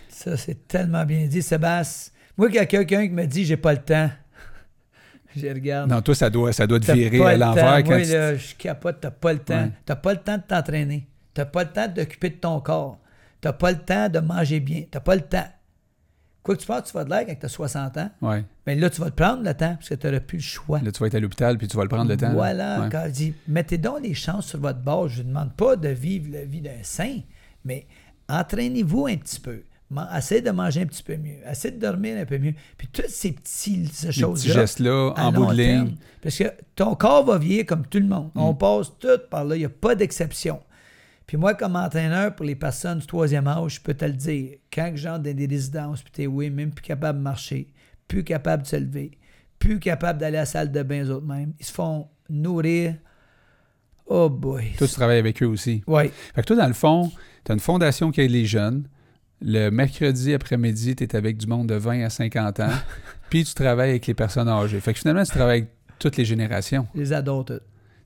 Ça, c'est tellement bien dit, Sébastien. Moi, qu'il y a quelqu'un qui me dit j'ai pas le temps, je regarde. Non, toi, ça doit, ça doit te virer à le l'envers quand Moi, tu- là, je capote, t'as pas le temps. Ouais. T'as pas le temps de t'entraîner. T'as pas le temps de t'occuper de ton corps. T'as pas le temps de manger bien. T'as pas le temps. Quoi que tu penses, tu vas de l'air quand t'as 60 ans. Mais là, tu vas te prendre le temps parce que t'auras plus le choix. Là, tu vas être à l'hôpital, puis tu vas le prendre le temps. là. Voilà, Ouais. quand je dis, mettez donc les chances sur votre bord. Je ne demande pas de vivre la vie d'un saint, mais entraînez-vous un petit peu. Essayez de manger un petit peu mieux. Essayez de dormir un peu mieux. Puis toutes ces petits ces petits choses-là. gestes-là, à en bout de ligne. terme. Parce que ton corps va vieillir comme tout le monde. On passe tout par là. Il n'y a pas d'exception. Puis moi, comme entraîneur pour les personnes du troisième âge, je peux te le dire, quand j'entre dans des résidences, puis t'es oui, même plus capable de marcher, plus capable de se lever, plus capable d'aller à la salle de bain autres mêmes, ils se font nourrir. Oh boy. Toi, tu travailles avec eux aussi. Ouais. Fait que toi, dans le fond, tu as une fondation qui aide les jeunes. Le mercredi après-midi, tu es avec du monde de 20 à 50 ans. puis tu travailles avec les personnes âgées. Fait que finalement, tu travailles avec toutes les générations. Je les adore tous.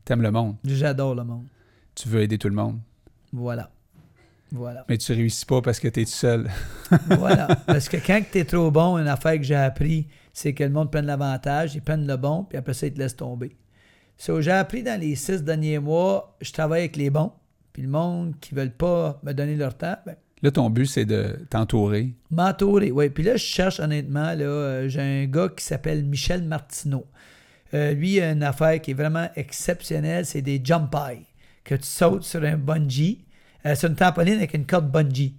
Tu aimes le monde. J'adore le monde. Tu veux aider tout le monde. Voilà. Voilà. Mais tu réussis pas parce que tu es tout seul. Voilà. Parce que quand tu es trop bon, une affaire que j'ai appris, c'est que le monde prenne l'avantage, ils prennent le bon, puis après ça, ils te laissent tomber. So, j'ai appris dans les six derniers mois, je travaille avec les bons, puis le monde qui ne veulent pas me donner leur temps, ben, Là, ton but, c'est de t'entourer. M'entourer, oui. Puis là, je cherche honnêtement, là, euh, j'ai un gars qui s'appelle Michel Martineau. Euh, lui, il a une affaire qui est vraiment exceptionnelle, c'est des jump high, que tu sautes sur un bungee, euh, sur une trampoline avec une corde bungee.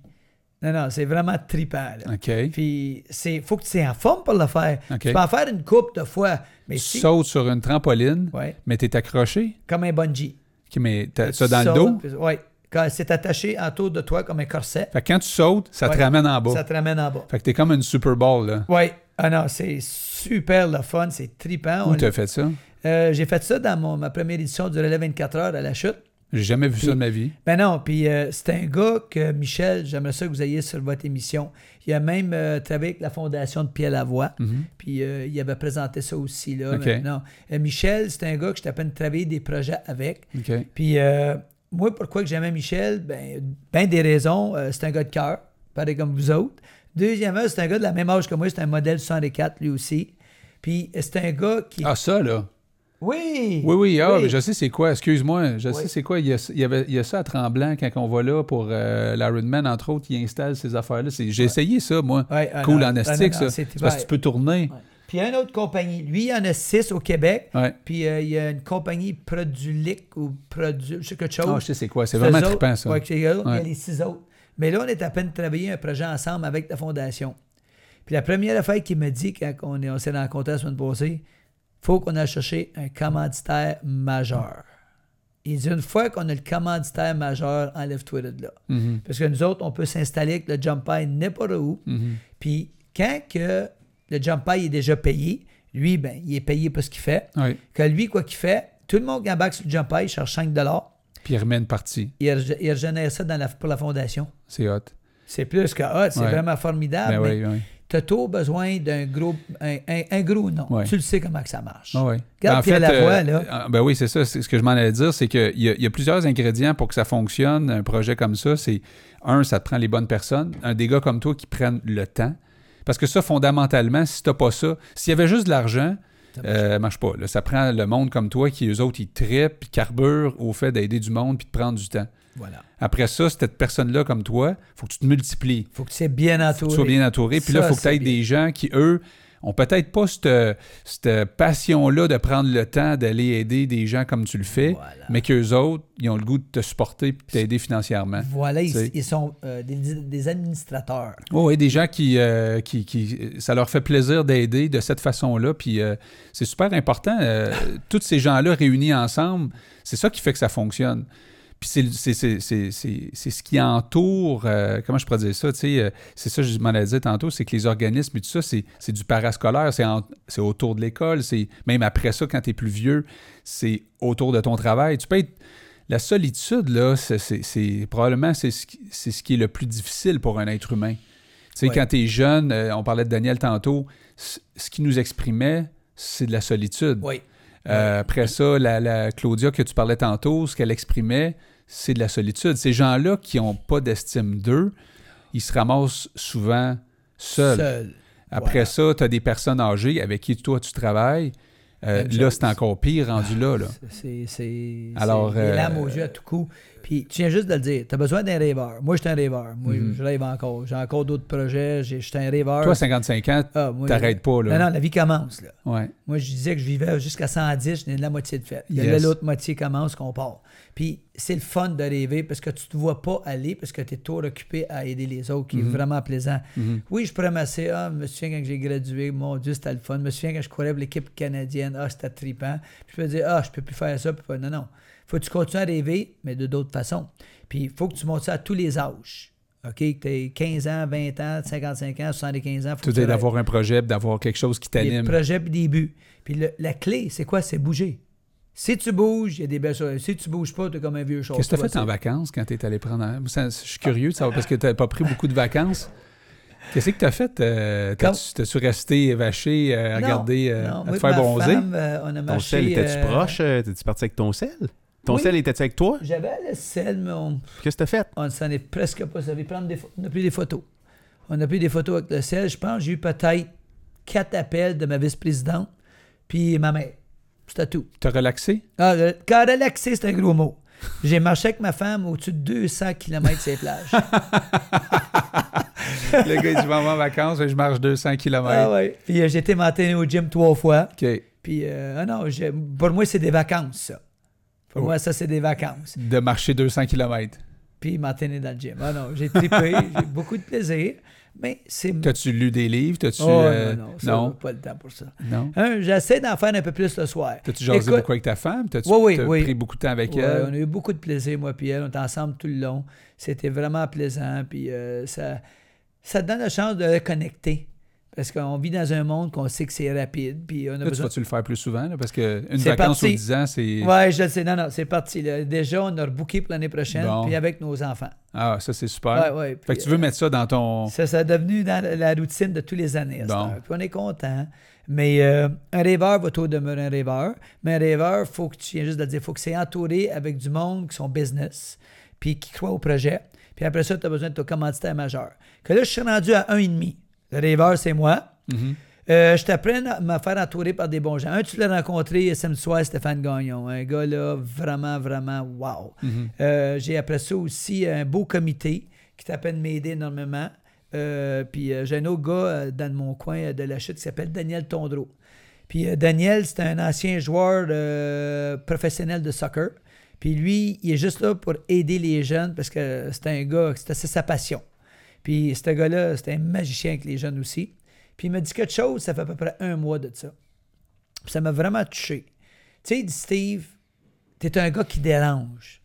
Non, non, c'est vraiment trippant. Là. OK. Puis, il faut que tu sois en forme pour le faire. OK. Tu peux en faire une coupe de fois, mais Tu si... sautes sur une trampoline, Ouais, mais tu es accroché? comme un bungee. Mais Tu ça dans le dos? quand c'est attaché autour de toi comme un corset, Fait que quand tu sautes, ça te ramène en bas. ça te ramène en bas. Fait que t'es comme une Super Bowl, là. Oui. Ah non, c'est super le fun, c'est trippant. Où t'as fait ça? Euh, j'ai fait ça dans mon- ma première édition du relais 24 heures à la chute. J'ai jamais vu ça de ma vie. Ben non, puis euh, c'est un gars que Michel, j'aimerais ça que vous ayez sur votre émission. Il a même euh, travaillé avec la fondation de Pierre Lavoie, Mhm. puis euh, il avait présenté ça aussi. Là, OK. maintenant. Euh, Michel, c'est un gars que je à peine travailler des projets avec. OK. Puis euh, moi, pourquoi que j'aimais Michel? Ben, ben des raisons. Euh, c'est un gars de cœur, pareil comme vous autres. Deuxièmement, c'est un gars de la même âge que moi, c'est un modèle 64 lui aussi. Puis c'est un gars qui... Ah, ça, là. Oui! Oui, oui, ah, Oui. mais je sais c'est quoi, excuse-moi, je Oui. sais c'est quoi. Il y, a, il, y avait, il y a ça à Tremblant quand on va là pour euh, l'Ironman, entre autres, il installe ces affaires-là. J'ai essayé ça, moi. Ouais, ah cool non, en non, ça. C'est parce que tu peux tourner. Ouais. Puis il y a une autre compagnie. Lui, il y en a six au Québec. Ouais. Puis euh, il y a une compagnie Produlic ou Produ... Je sais quelque chose. Ah, je sais c'est quoi. C'est vraiment autres, trippant, ça. ouais, Il y a les six autres. Mais là, on est à peine travaillé un projet ensemble avec la fondation. Puis la première affaire qu'il m'a dit quand on, on s'est rencontrés la semaine passée, faut qu'on aille chercher un commanditaire majeur. Il dit une fois qu'on a le commanditaire majeur, enlève-toi de là. Mhm. Parce que nous autres, on peut s'installer avec le jump pie n'importe où. Mhm. Puis quand que le jump pie est déjà payé, lui, ben, il est payé pour ce qu'il fait. Ouais. Que lui, quoi qu'il fait, tout le monde qui embarque sur le jump pie, il cherche 5 Puis il remet une partie. il, il régénère ça dans la- pour la fondation. C'est hot. C'est plus que hot, c'est Ouais. vraiment formidable. Ben mais oui, oui. tu as toujours besoin d'un gros, un, un- un gros nom. Ouais. Tu le sais comment que ça marche. Ah ouais. Regarde En Pierre fait, Lavoie, euh, là. ah, ben oui, c'est ça. Ce que je m'en allais dire, c'est qu'il y, y a plusieurs ingrédients pour que ça fonctionne, un projet comme ça. C'est un, ça te prend les bonnes personnes. Un des gars comme toi qui prennent le temps. Parce que ça, fondamentalement, si t'as pas ça, s'il y avait juste de l'argent, Ça marche. euh, marche pas. là. Ça prend le monde comme toi qui, eux autres, ils trippent, puis carburent au fait d'aider du monde puis de prendre du temps. Voilà. Après ça, cette personne-là comme toi, faut que tu te multiplies. faut que tu sois bien Faut que entouré. tu sois bien entouré. Puis là, faut que tu aies bien. des gens qui, eux, ont peut-être pas cette, cette passion-là de prendre le temps d'aller aider des gens comme tu le fais, Voilà. mais qu'eux autres, ils ont le goût de te supporter et de t'aider financièrement. Voilà, ils, sont euh, des, des administrateurs. Oh, oui, des gens qui, euh, qui, qui- Ça leur fait plaisir d'aider de cette façon-là. Puis euh, c'est super important. euh, tous ces gens-là réunis ensemble, c'est ça qui fait que ça fonctionne. Puis c'est- ce qui entoure, euh, comment je pourrais dire ça, tu sais, euh, c'est ça que je m'en allais dire tantôt, c'est que les organismes et tout ça, c'est du parascolaire, c'est autour de l'école, c'est même après ça, quand tu es plus vieux, c'est autour de ton travail. Tu peux être... La solitude, là, c'est- probablement c'est ce, ce qui est le plus difficile pour un être humain. Tu sais, Ouais. quand tu es jeune, euh, on parlait de Daniel tantôt, ce qui nous exprimait, c'est de la solitude. Oui. Euh, Après ça, la, la Claudia que tu parlais tantôt, ce qu'elle exprimait, c'est de la solitude. Ces gens-là qui n'ont pas d'estime d'eux, ils se ramassent souvent seuls. Seul. Après Voilà. ça, tu as des personnes âgées avec qui toi tu travailles. Euh, là, c'est encore pire rendu là. là. C'est. Alors, euh, aux yeux à tout coup. Puis tu viens juste de le dire. Tu as besoin d'un rêveur. Moi, je suis un rêveur. Moi, Mhm. je rêve encore. J'ai encore d'autres projets. Je suis un rêveur. Toi, 55 ans, Ah, t'arrêtes pas. Là. Non, non, la vie commence. Là. Ouais. Moi, je disais que je vivais jusqu'à 110, je n'ai de la moitié de fait. Yes. l'autre moitié commence qu'on part. Puis c'est le fun de rêver parce que tu ne te vois pas aller parce que tu es trop occupé à aider les autres, qui Mhm. est vraiment plaisant. Mhm. Oui, je pourrais m'asseoir. Ah, je me souviens quand j'ai gradué, mon Dieu, c'était le fun. Je me souviens quand je courais pour l'équipe canadienne. Ah, c'était trippant. Puis je peux dire, ah, je peux plus faire ça. Puis non, non. Faut que tu continues à rêver, mais de d'autres façons. Puis il faut que tu montes ça à tous les âges. OK? Que tu aies 15 ans, 20 ans, 55 ans, 75 ans. Faut Tout est d'avoir un projet, d'avoir quelque chose qui t'anime. projets puis des buts. Puis le- la clé, c'est quoi? C'est bouger. Si tu bouges, il y a des belles choses. Si tu bouges pas, tu es comme un vieux chose. Qu'est-ce que tu as fait en vacances quand tu es allé prendre. un- je suis curieux de savoir parce que tu n'as pas pris beaucoup de vacances. Qu'est-ce que tu as fait? Euh, T'as-tu resté vaché euh, à regarder, euh, à te faire bronzer? on a Ton marché, sel, étais-tu euh, proche? Euh, T'es-tu parti avec ton sel? Ton oui. sel était-tu avec toi? J'avais le sel, mais on Qu'est-ce que t'as fait? on s'en est presque pas servi. Prendre des on a pris des photos. On a pris des photos avec le sel. Je pense que j'ai eu peut-être quatre appels de ma vice-présidente, puis ma mère. C'était tout. T'as relaxé? Ah, quand relaxer, c'est un gros mot. J'ai marché avec ma femme au-dessus de 200 km ces plages. Le gars, il dit, en vacances, je marche 200 km. ah ouais. Puis euh, j'ai été m'entraîner au gym trois fois. OK. Puis, euh, ah non, pour moi, c'est des vacances, ça. Pour Oh. moi, ça, c'est des vacances. De marcher 200 km. Puis m'entraîner dans le gym. Ah non, j'ai trippé, j'ai beaucoup de plaisir. Mais c'est. T'as-tu lu des livres? T'as-tu. Oh, euh, non, non, ça, non? pas le temps pour ça. Non? Hein, J'essaie d'en faire un peu plus le soir. T'as-tu jasé Écoute- beaucoup avec ta femme? T'as-tu Oui, oui, t'as oui. pris beaucoup de temps avec elle? on a eu beaucoup de plaisir, moi et elle. On était ensemble tout le long. C'était vraiment plaisant. Puis euh, ça, ça te donne la chance de reconnecter. Parce qu'on vit dans un monde qu'on sait que c'est rapide. Puis on a Là, tu vas-tu le faire plus souvent? là? parce qu'une vacance parti. aux 10 ans, c'est. Ouais, je le sais. Non, non, c'est parti. là. Déjà, on a rebooké pour l'année prochaine. Bon. Puis avec nos enfants. Ah, ça, c'est super. Ouais, ouais. Fait Puis, que tu veux mettre ça dans ton. euh, Ça, ça est devenu dans la- routine de tous les années. Bon. Puis on est content. Mais euh, un rêveur va toujours demeurer un rêveur. Mais un rêveur, faut que tu viens juste de le dire, faut que c'est entouré avec du monde qui sont business, puis qui croient au projet. Puis après ça, tu as besoin de ton commanditaire majeur. Que là, je suis rendu à 1,5. Le rêveur, c'est moi. Mhm. Euh, je t'apprends à me faire entourer par des bons gens. Un, tu l'as rencontré samedi soir, Stéphane Gagnon. Un gars là, vraiment, vraiment wow. Mhm. Euh, J'ai après ça aussi un beau comité qui t'appelle m'aider énormément. Euh, puis euh, j'ai un autre gars euh, dans mon coin de la chute qui s'appelle Daniel Tondreau. Puis Daniel, c'est un ancien joueur professionnel de soccer. Puis lui, il est juste là pour aider les jeunes parce que c'est un gars, c'est sa passion. Puis ce gars-là, c'est un magicien avec les jeunes aussi. Puis il m'a dit quelque chose, ça fait à peu près un mois de ça. Puis ça m'a vraiment touché. Tu sais, il dit Steve, t'es un gars qui dérange.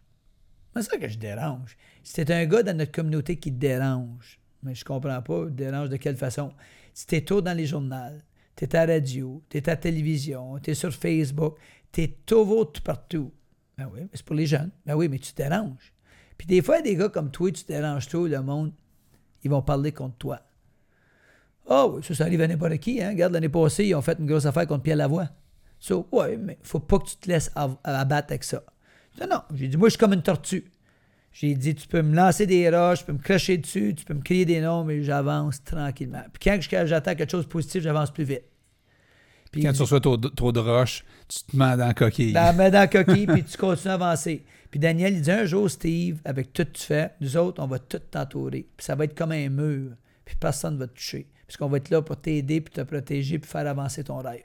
C'est ça que je dérange. T'es un gars dans notre communauté qui te dérange, mais je comprends pas, dérange de quelle façon. Si t'es tôt dans les journaux, t'es à la radio, t'es à la télévision, t'es sur Facebook, t'es tout partout. Ben oui, c'est pour les jeunes. Ben oui, mais tu te déranges. Puis des fois, des gars comme toi, tu te déranges trop, le monde, ils vont parler contre toi. Oui, ça, ça arrive à n'importe qui. Hein? Regarde, l'année passée, ils ont fait une grosse affaire contre Pierre Lavoie. Ça, ouais, mais faut pas que tu te laisses av- abattre avec ça. Non, non. J'ai dit, moi, je suis comme une tortue. J'ai dit, tu peux me lancer des roches, tu peux me cracher dessus, tu peux me crier des noms, mais j'avance tranquillement. Puis quand j'attends quelque chose de positif, j'avance plus vite. Puis Quand tu reçois trop, de- trop de roches, tu te mets dans la coquille. ben, mets dans la coquille, puis tu continues à avancer. Puis Daniel, il dit un jour, Steve, avec tout que tu fais, nous autres, on va tout t'entourer. Puis ça va être comme un mur, puis personne ne va te toucher. Puisqu'on va être là pour t'aider, puis te protéger, puis faire avancer ton rêve.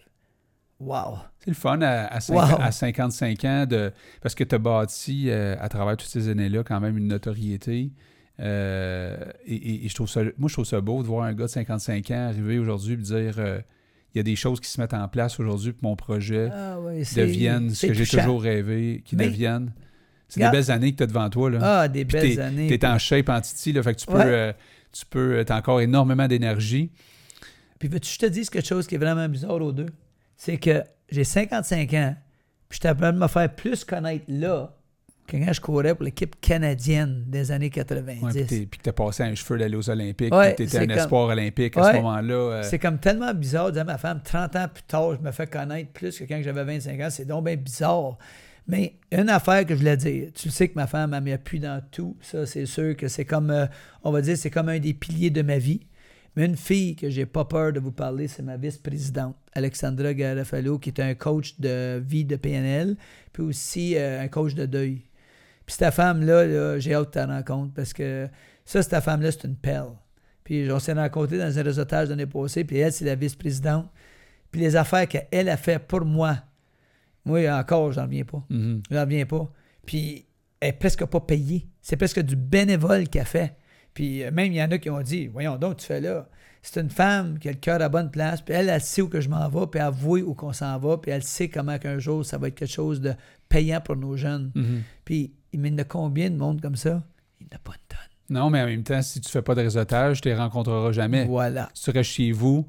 Wow! C'est le fun à, à, Wow. à 55 ans de, parce que tu as bâti euh, à travers toutes ces années-là quand même une notoriété. Euh, et, et- et je trouve ça, moi, je trouve ça beau de voir un gars de 55 ans arriver aujourd'hui et dire euh, il y a des choses qui se mettent en place aujourd'hui pour mon projet Ah c'est- deviennent ce que j'ai toujours rêvé, qui Mais- deviennent. C'est des belles années que tu as devant toi. Là. Ah, des Puis belles années. Tu es en shape en titi, là, fait que tu peux, Ouais. euh, tu peux, as encore énormément d'énergie. Puis veux-tu que je te dise quelque chose qui est vraiment bizarre aux deux? C'est que j'ai 55 ans, puis je capable de me faire plus connaître là quand je courais pour l'équipe canadienne des années 90. Ouais, puis que tu as passé un cheveu d'aller aux Olympiques, Ouais, tu étais un comme- espoir olympique à ce moment-là. euh, C'est comme tellement bizarre de dire à ma femme, 30 ans plus tard, je me fais connaître plus que quand j'avais 25 ans. C'est donc bien bizarre. Mais une affaire que je voulais dire, tu sais que ma femme, elle m'appuie dans tout. Ça, c'est sûr que c'est comme, euh, on va dire, c'est comme un des piliers de ma vie. Mais une fille que j'ai pas peur de vous parler, c'est ma vice-présidente, Alexandra Garofalo, qui est un coach de vie de PNL, puis aussi euh, un coach de deuil. Puis cette femme-là, là, j'ai hâte de te rencontre parce que ça, cette femme-là, c'est une perle. Puis on s'est rencontrés dans un réseautage l'année passée, puis elle, c'est la vice-présidente. Puis les affaires qu'elle a fait pour moi, moi, encore, j'en reviens pas. mhm. J'en reviens pas. Puis elle est presque pas payée. C'est presque du bénévole qu'elle fait. Puis euh, même, il y en a qui ont dit Voyons donc, tu fais là. C'est une femme qui a le cœur à bonne place, puis elle, elle sait où que je m'en vais, puis elle voit où qu'on s'en va, puis elle sait comment qu'un jour, ça va être quelque chose de payant pour nos jeunes. Mhm. Puis il y en a combien de monde comme ça? Il n'y en a pas une tonne. Non, mais en même temps, si tu fais pas de réseautage, tu les rencontreras jamais. Voilà. Si tu restes chez vous,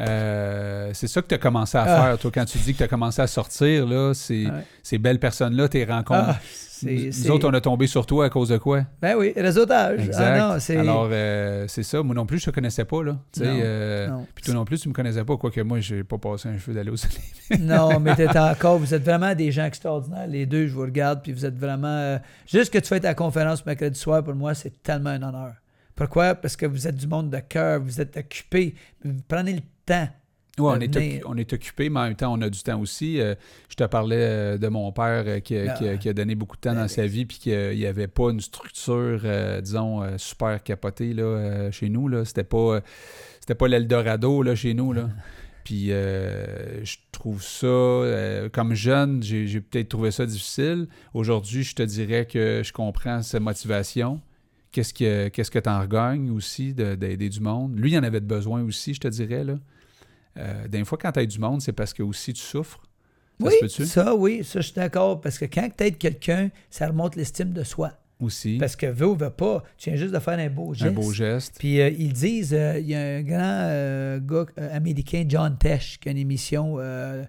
euh, c'est ça que tu as commencé à Ah. faire. Toi, quand tu dis que tu as commencé à sortir, là, Ouais. ces belles personnes-là, tes rencontres. Ah, nous, autres, on a tombé sur toi à cause de quoi? Ben oui, réseautage. Exact. Ah non, c'est. Alors, euh, c'est ça. Moi non plus, je te connaissais pas, là. Euh. Puis toi non plus, tu me connaissais pas, quoique moi, j'ai pas passé un cheveu d'aller au soleil. Non, mais t'es encore, vous êtes vraiment des gens extraordinaires. Les deux, je vous regarde, puis vous êtes vraiment. juste que tu fais ta conférence mercredi soir, pour moi, c'est tellement un honneur. Pourquoi? Parce que vous êtes du monde de cœur, vous êtes occupé. Vous prenez le temps. Ouais, on, est on est occupé, mais en même temps, on a du temps aussi. Euh, je te parlais euh, de mon père euh, qui, a- Ah. qui a, qui a donné beaucoup de temps Ben dans oui. sa vie, puis qu'il n'y avait pas une structure, euh, disons, euh, super capotée là, chez nous. Là. C'était pas, c'était pas l'Eldorado là, chez nous. Là. Puis je trouve ça, comme jeune, j'ai, peut-être trouvé ça difficile. Aujourd'hui, je te dirais que je comprends sa motivation. Qu'est-ce que qu'est-ce que tu en regagnes aussi de- d'aider du monde? Lui, il en avait besoin aussi, je te dirais. Là. Euh, des fois, quand tu aides du monde, c'est parce que aussi tu souffres. Ça oui, se ça, oui, ça, je suis d'accord. Parce que quand tu aides quelqu'un, ça remonte l'estime de soi. Aussi. Parce que veut ou veut pas, tu viens juste de faire un beau geste. un beau geste. Puis euh, ils disent, euh, il y a un grand euh, gars américain, John Tesh, qui a une émission à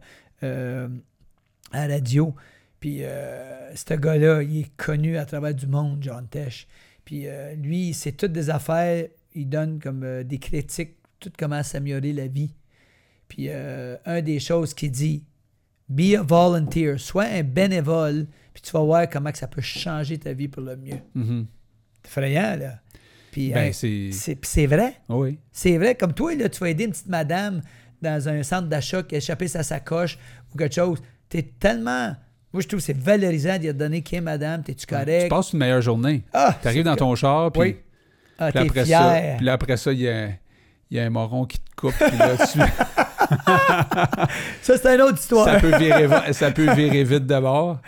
radio. Puis euh, ce gars-là, il est connu à travers du monde, John Tesh. Puis lui, c'est toutes des affaires, il donne comme des critiques, tout comment s'améliorer la vie. Puis euh, un des choses qu'il dit, be a volunteer, sois un bénévole, puis tu vas voir comment que ça peut changer ta vie pour le mieux. C'est effrayant, là. Puis Ben, hein, c'est. c'est puis c'est vrai. Oh oui. C'est vrai, comme toi, là, tu vas aider une petite madame dans un centre d'achat qui a échappé sa sacoche ou quelque chose. T'es tellement. Moi, je trouve que c'est valorisant d'y donner qui est madame, t'es-tu correct? Tu passes une meilleure journée. Ah! Tu arrives c'est dans ton char, puis Oui. Ah, Puis après, fier. ça, puis là, après ça, il y a, il y a un moron qui te coupe. Puis là, tu- Ça, c'est une autre histoire. ça, peut virer, va- ça peut virer vite d'abord.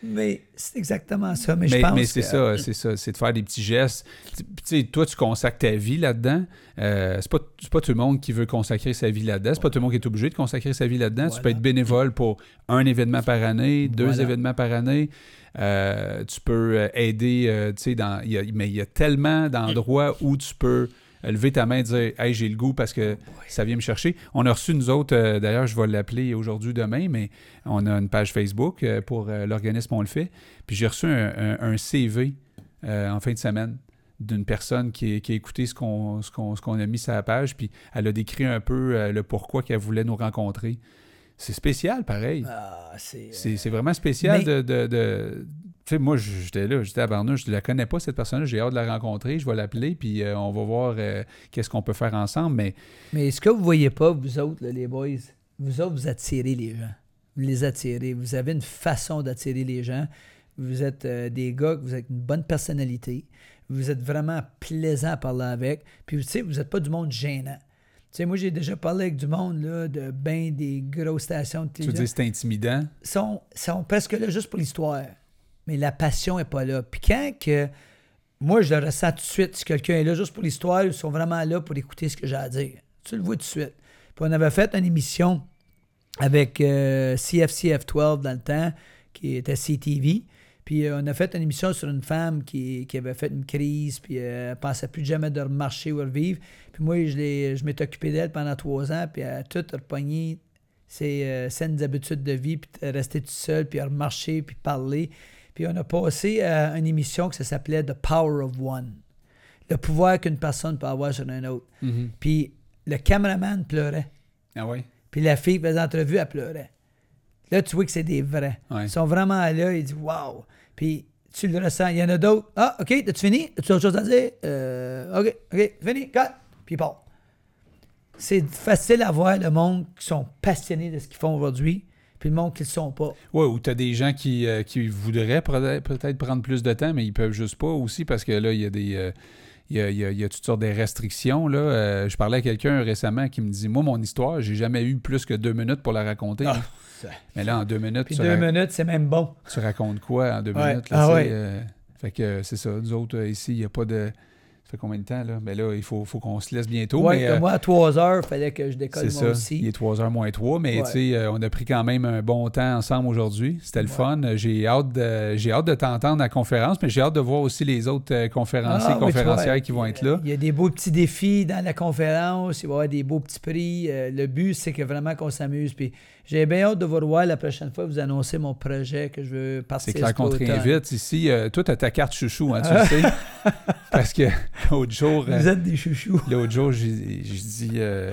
Mais c'est exactement ça. Mais, je pense mais c'est que- ça, c'est ça. C'est de faire des petits gestes. Tu sais, toi, tu consacres ta vie là-dedans. Euh, c'est pas, pas tout le monde qui veut consacrer sa vie là-dedans. C'est pas tout le monde qui est obligé de consacrer sa vie là-dedans. Tu peux être bénévole pour un événement par année, deux Voilà. événements par année. Euh, tu peux euh, aider, euh, tu sais, dans, mais il y a tellement d'endroits où tu peux lever ta main et dire Hey, j'ai le goût parce que ça vient me chercher. On a reçu, nous autres, d'ailleurs, je vais l'appeler aujourd'hui, demain, mais on a une page Facebook pour l'organisme On le fait. Puis j'ai reçu un, CV en fin de semaine d'une personne qui, a écouté ce qu'on ce qu'on- a mis sur la page, puis elle a décrit un peu le pourquoi qu'elle voulait nous rencontrer. C'est spécial, pareil. Ah, c'est. Vraiment spécial Mais- de... de, de- Tu sais, moi, j'étais là, j'étais à Barnouche, je la connais pas, cette personne-là, j'ai hâte de la rencontrer, je vais l'appeler, puis euh, on va voir euh, qu'est-ce qu'on peut faire ensemble, mais Mais ce que vous voyez pas, vous autres, là, les boys, vous autres, vous attirez les gens. Vous les attirez. Vous avez une façon d'attirer les gens. Vous êtes euh, des gars, vous avez une bonne personnalité. Vous êtes vraiment plaisant à parler avec. Puis, tu sais, vous n'êtes pas du monde gênant. Tu sais, moi, j'ai déjà parlé avec du monde, là, de ben des grosses stations de tu veux dire c'est intimidant? sont, sont presque là juste pour l'histoire. Mais la passion n'est pas là. Puis quand que. Moi, je le ressens tout de suite. Si quelqu'un est là juste pour l'histoire, ils sont vraiment là pour écouter ce que j'ai à dire. Tu le vois tout de suite. Puis on avait fait une émission avec euh, CFCF12 dans le temps, qui était CTV. Puis euh, on a fait une émission sur une femme qui, qui avait fait une crise, puis euh, elle pensait plus jamais de remarcher ou revivre. Puis moi, je, je m'étais occupé d'elle pendant trois ans, puis elle a tout repogné ses euh, saines habitudes de vie, puis de rester tout seul, puis remarcher, puis parler. Puis on a passé à une émission que ça s'appelait The Power of One. Le pouvoir qu'une personne peut avoir sur un autre. Puis le caméraman pleurait. Ah ouais? Puis la fille qui faisait l'entrevue, elle pleurait. Là, tu vois que c'est des vrais. Ouais. Ils sont vraiment là, ils disent Waouh! Puis tu le ressens. Il y en a d'autres. Ah, OK, t'as-tu fini? As-tu autre chose à dire? Euh, OK, OK, fini, cut. Puis part. C'est facile à voir le monde qui sont passionnés de ce qu'ils font aujourd'hui, puis le monde qui ne le sont pas. Ouais, ou tu as des gens qui, euh, qui voudraient peut- peut-être prendre plus de temps, mais ils peuvent juste pas aussi parce que là, il y a des. euh, il y a, il y a- il y a toutes sortes de restrictions. Là. Euh, je parlais à quelqu'un récemment qui me dit Moi, mon histoire, j'ai jamais eu plus que deux minutes pour la raconter. Ah, ça- Mais là, en deux minutes, Puis tu, deux minutes, c'est même bon. tu racontes quoi en deux Ouais. minutes? là, Ah ouais. euh, fait que c'est ça. Nous autres, euh, ici, il n'y a pas de. Ça fait combien de temps, là? Mais là, il faut, faut qu'on se laisse bientôt. Comme euh, moi, à 3 heures, il fallait que je décolle moi ça. aussi. Il est 3h moins 3, mais Ouais. tu sais, euh, on a pris quand même un bon temps ensemble aujourd'hui. C'était le Ouais. fun. Euh, J'ai hâte de, j'ai hâte de t'entendre à la conférence, mais j'ai hâte de voir aussi les autres conférenciers, Ah, oui, tu conférencières qui vont être là. Il y a des beaux petits défis dans la conférence, il va y avoir des beaux petits prix. Le but, c'est que vraiment qu'on s'amuse. Puis j'ai bien hâte de vous revoir la prochaine fois, vous annoncer mon projet que je veux partir C'est clair qu'on te réinvite ici. Euh, toi, tu as ta carte chouchou, hein, tu le sais. Parce que l'autre jour, euh, Vous êtes des chouchous. L'autre jour, j'ai dit, euh,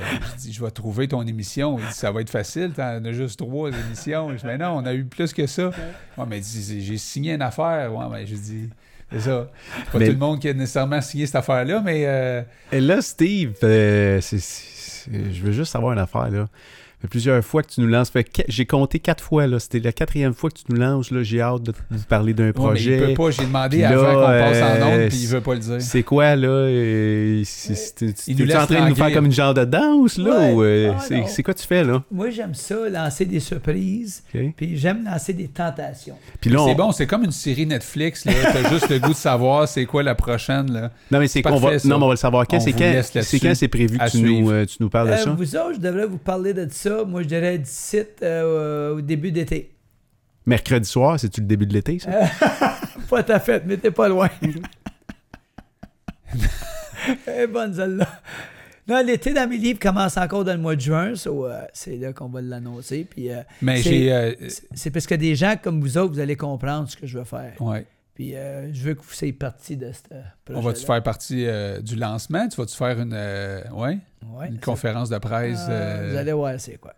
je vais trouver ton émission. Il dit, ça va être facile, t'en as juste trois émissions. Je dis, mais non, on a eu plus que ça. Ouais, mais j'ai signé une affaire. Ouais, mais je dis, c'est ça. C'est pas Mais- tout le monde qui a nécessairement signé cette affaire-là, mais euh, Et là, Steve, euh, je veux juste savoir une affaire, là. Fait plusieurs fois que tu nous lances. Fait que J'ai compté quatre fois, là. C'était la quatrième fois que tu nous lances, là. J'ai hâte de te parler d'un ouais, mais projet. il peut pas. J'ai demandé Puis là, avant qu'on passe en euh, onde, puis il veut pas le dire. C'est quoi, là? euh, c'est- c'est- Tu es en train de nous faire comme une genre de danse, là? Ouais. ou, euh, Ah, c'est quoi tu fais, là? Moi, j'aime ça, lancer des surprises. Puis j'aime lancer des tentations. Puis là, on- C'est bon, c'est comme une série Netflix. là. T'as juste le goût de savoir c'est quoi la prochaine. Là. Non, mais c'est qu'on va... Non, mais on va le savoir quand. C'est vous quand, c'est là-dessus. quand c'est prévu que tu nous, suivre. euh, tu nous parles de Euh, ça? vous autres, je devrais vous parler de ça. Moi, je dirais d'ici euh, au début d'été. Mercredi soir, c'est-tu le début de l'été, ça? Pas ta fête, mais t'es pas loin. Est bonne celle-là. Non, l'été dans mes livres commence encore dans le mois de juin, so, euh, c'est là qu'on va l'annoncer. Puis euh, Mais euh, c'est- c'est parce que des gens comme vous autres, vous allez comprendre ce que je veux faire. ouais. Puis euh, je veux que vous soyez partie de ce projet. On va-tu faire partie euh, du lancement? Tu vas-tu faire une, euh, ouais, Ouais, une conférence de presse? Ah, euh, Vous allez voir c'est quoi.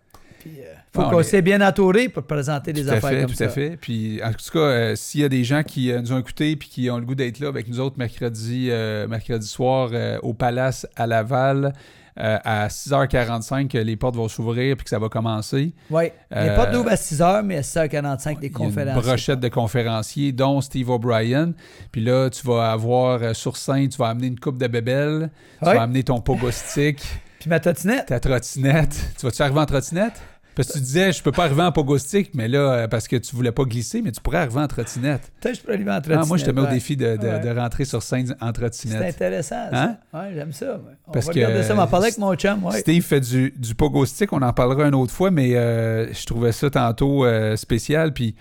Euh, faut qu'on s'est bien entouré pour présenter des Tout à affaires fait, comme tout ça. à fait. Puis, en tout cas, s'il y a des gens qui nous ont écoutés puis qui ont le goût d'être là avec nous autres mercredi, mercredi soir au Palace à Laval, euh, à 6h45 que les portes vont s'ouvrir puis que ça va commencer. Oui. Les Euh, portes d'ouvre à 6h, mais à 6h45, les Il y a conférences. une brochette de conférenciers, dont Steve O'Brien. Puis là, tu vas avoir euh, sur scène, tu vas amener une coupe de bébelle, tu vas amener ton pogo stick, Puis ma trottinette. ta trottinette. Tu vas-tu arriver en trottinette? Parce que tu disais, je peux pas arriver en pogo stick, mais là, euh, parce que tu voulais pas glisser, mais tu pourrais arriver en trottinette. Peut-être je peux arriver en trottinette. Ah, moi, je te mets au défi de, de- Ouais. de rentrer sur scène en C'est trottinette. intéressant, Hein? ça. Ouais, j'aime ça. On Parce va que, regarder ça, on va en parler avec mon chum. Ouais. Steve fait du, du pogo stick, on en parlera une autre fois, mais euh, je trouvais ça tantôt euh, spécial. Puis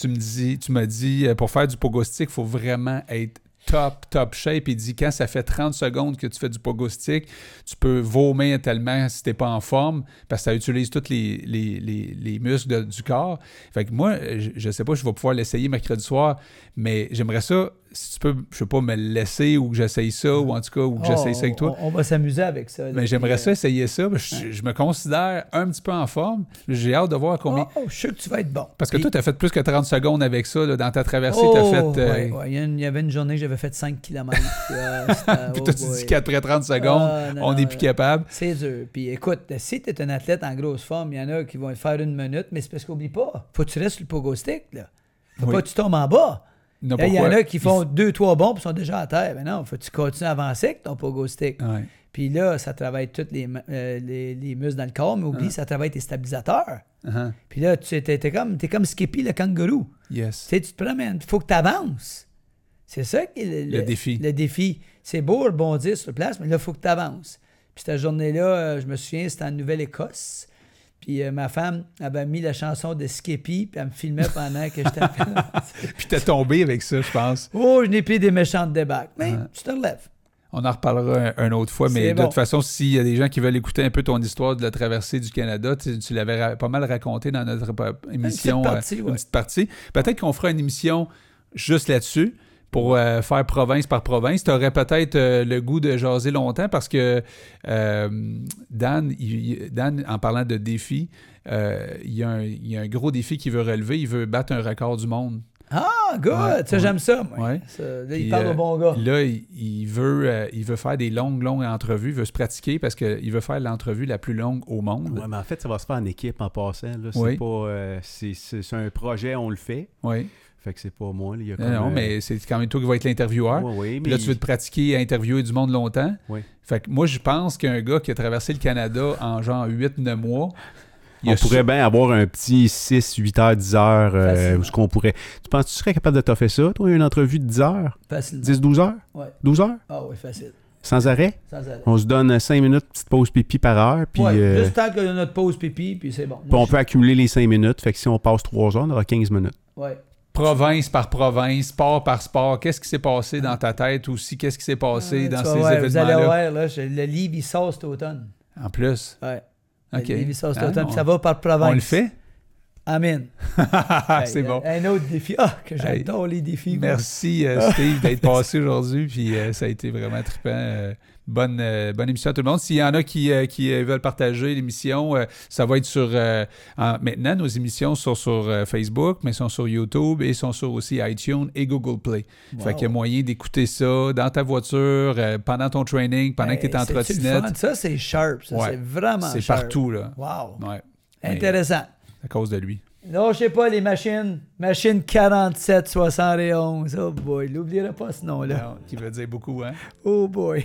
tu me dis, tu m'as dit, pour faire du pogo stick, il faut vraiment être top, top shape. Il dit, quand ça fait 30 secondes que tu fais du pogo stick, tu peux vomir tellement si t'es pas en forme, parce que ça utilise tous les, les, les, les muscles du corps. Fait que moi, je, je sais pas, je vais pouvoir l'essayer mercredi soir, mais j'aimerais ça, si tu peux, je sais pas, me le laisser ou que j'essaye ça, ou en tout cas, ou que j'essaye ça avec toi. Oh, On, on va s'amuser avec ça. Mais j'aimerais ça essayer ça. Je, je me considère un petit peu en forme. J'ai hâte de voir euh, combien. Oh, oh, je sûr que tu vas être bon. Parce que toi, tu as fait plus que 30 secondes avec ça. là, dans ta traversée, oh, as fait. euh, ouais, ouais. Il, y avait une journée j'avais fait 5 km. Puis toi, tu dis qu'après 30 secondes, Ah, non, on n'est plus capable. C'est dur. Puis écoute, si tu es un athlète en grosse forme, il y en a qui vont faire une minute, mais c'est parce qu'oublie pas, faut que tu restes sur le pogo stick. Là. Faut Oui. pas que tu tombes en bas. Il y en a qui font deux, trois bons puis sont déjà à terre. Mais non, faut que tu continues à avancer avec ton pogo stick? Ouais. Puis là, ça travaille tous les, euh, les, les muscles dans le corps, mais oublie, Ah. ça travaille tes stabilisateurs. Uh-huh. Puis là, tu es, comme, t'es comme Skippy le kangourou. Yes. Tu sais, tu te promènes, il faut que tu avances. C'est ça qui est le, Le défi. Le défi. C'est beau rebondir sur place, mais là, il faut que tu avances. Puis cette journée-là, euh, je me souviens, c'était en Nouvelle-Écosse. Puis euh, ma femme avait mis la chanson de Skippy, puis elle me filmait pendant que j'étais. Puis t'es tombé avec ça, je pense. oh, je n'ai pris des méchantes débarques. Mais Ah. tu te relèves. On en reparlera un, une autre fois, mais de bon. toute façon, s'il y a des gens qui veulent écouter un peu ton histoire de la traversée du Canada, tu, tu l'avais pas mal raconté dans notre euh, émission. petite partie, euh, ouais. une partie. Peut-être qu'on fera une émission juste là-dessus pour euh, faire province par province. Tu aurais peut-être euh, le goût de jaser longtemps parce que euh, Dan, il- Dan, en parlant de défis, euh, il, y a un, il y a un gros défi qu'il veut relever. Il veut battre un record du monde. Ah, good! Ouais, ça, ouais. j'aime ça, moi. Ouais. Ça, là, Puis, il parle au bon gars. Là, il, il veut, il veut faire des longues, longues entrevues. Il veut se pratiquer parce qu'il veut faire l'entrevue la plus longue au monde. Ouais, mais en fait, ça va se faire en équipe en passant. C'est Oui. pas. c'est un projet, on le fait. Oui. Fait que c'est pas moi. là. Il y a Non, comme, non, euh, mais c'est quand même toi qui vas être l'intervieweur. ouais, Puis mais là, tu veux te pratiquer à interviewer du monde longtemps. Oui. Fait que moi, je pense qu'un gars qui a traversé le Canada en genre 8-9 mois, il on pourrait bien avoir un petit 6, 8 heures, 10 heures euh, où ce qu'on pourrait. Tu penses que tu serais capable de toffer ça, toi, une entrevue de 10 heures? Facilement. 10, 12 heures? Ouais. 12 heures? Ah oui, facile. Sans arrêt? Sans arrêt. On se donne 5 minutes, petite pause pipi par heure, puis Ouais, euh, Juste tant qu'il y a notre pause pipi, puis c'est bon. puis on peut accumuler les 5 minutes. Fait que si on passe 3 heures, on aura 15 minutes. Ouais. Province par province, sport par sport, qu'est-ce qui s'est passé dans ta tête aussi, qu'est-ce qui s'est passé Ouais, dans ces Vous allez événements-là? voir, là, je- le livre, il sort cet automne. En plus? Ouais. OK. Le livre, il sort cet Ah, automne, on- puis ça va par province. On le fait? Amen. c'est Hey, bon. Un autre défi. Ah, que j'adore les défis. Merci euh, Steve d'être passé aujourd'hui, puis euh, ça a été vraiment trippant. euh, bonne, euh, bonne émission à tout le monde. S'il y en a qui, euh, qui euh, veulent partager l'émission, ça va être sur... en- maintenant, nos émissions sont sur Facebook, mais sont sur YouTube et sont sur aussi iTunes et Google Play. Fait Wow. qu'il y a moyen d'écouter ça dans ta voiture, pendant ton training, pendant que tu es en trottinette. Ça, c'est sharp. Ça, Ouais. c'est vraiment C'est partout, là. Wow. Ouais, Intéressant. à cause de lui. Non, je sais pas, les machines. Machine 4771. Oh boy, l'oubliera pas ce nom-là. Qui veut dire beaucoup, hein? Oh boy.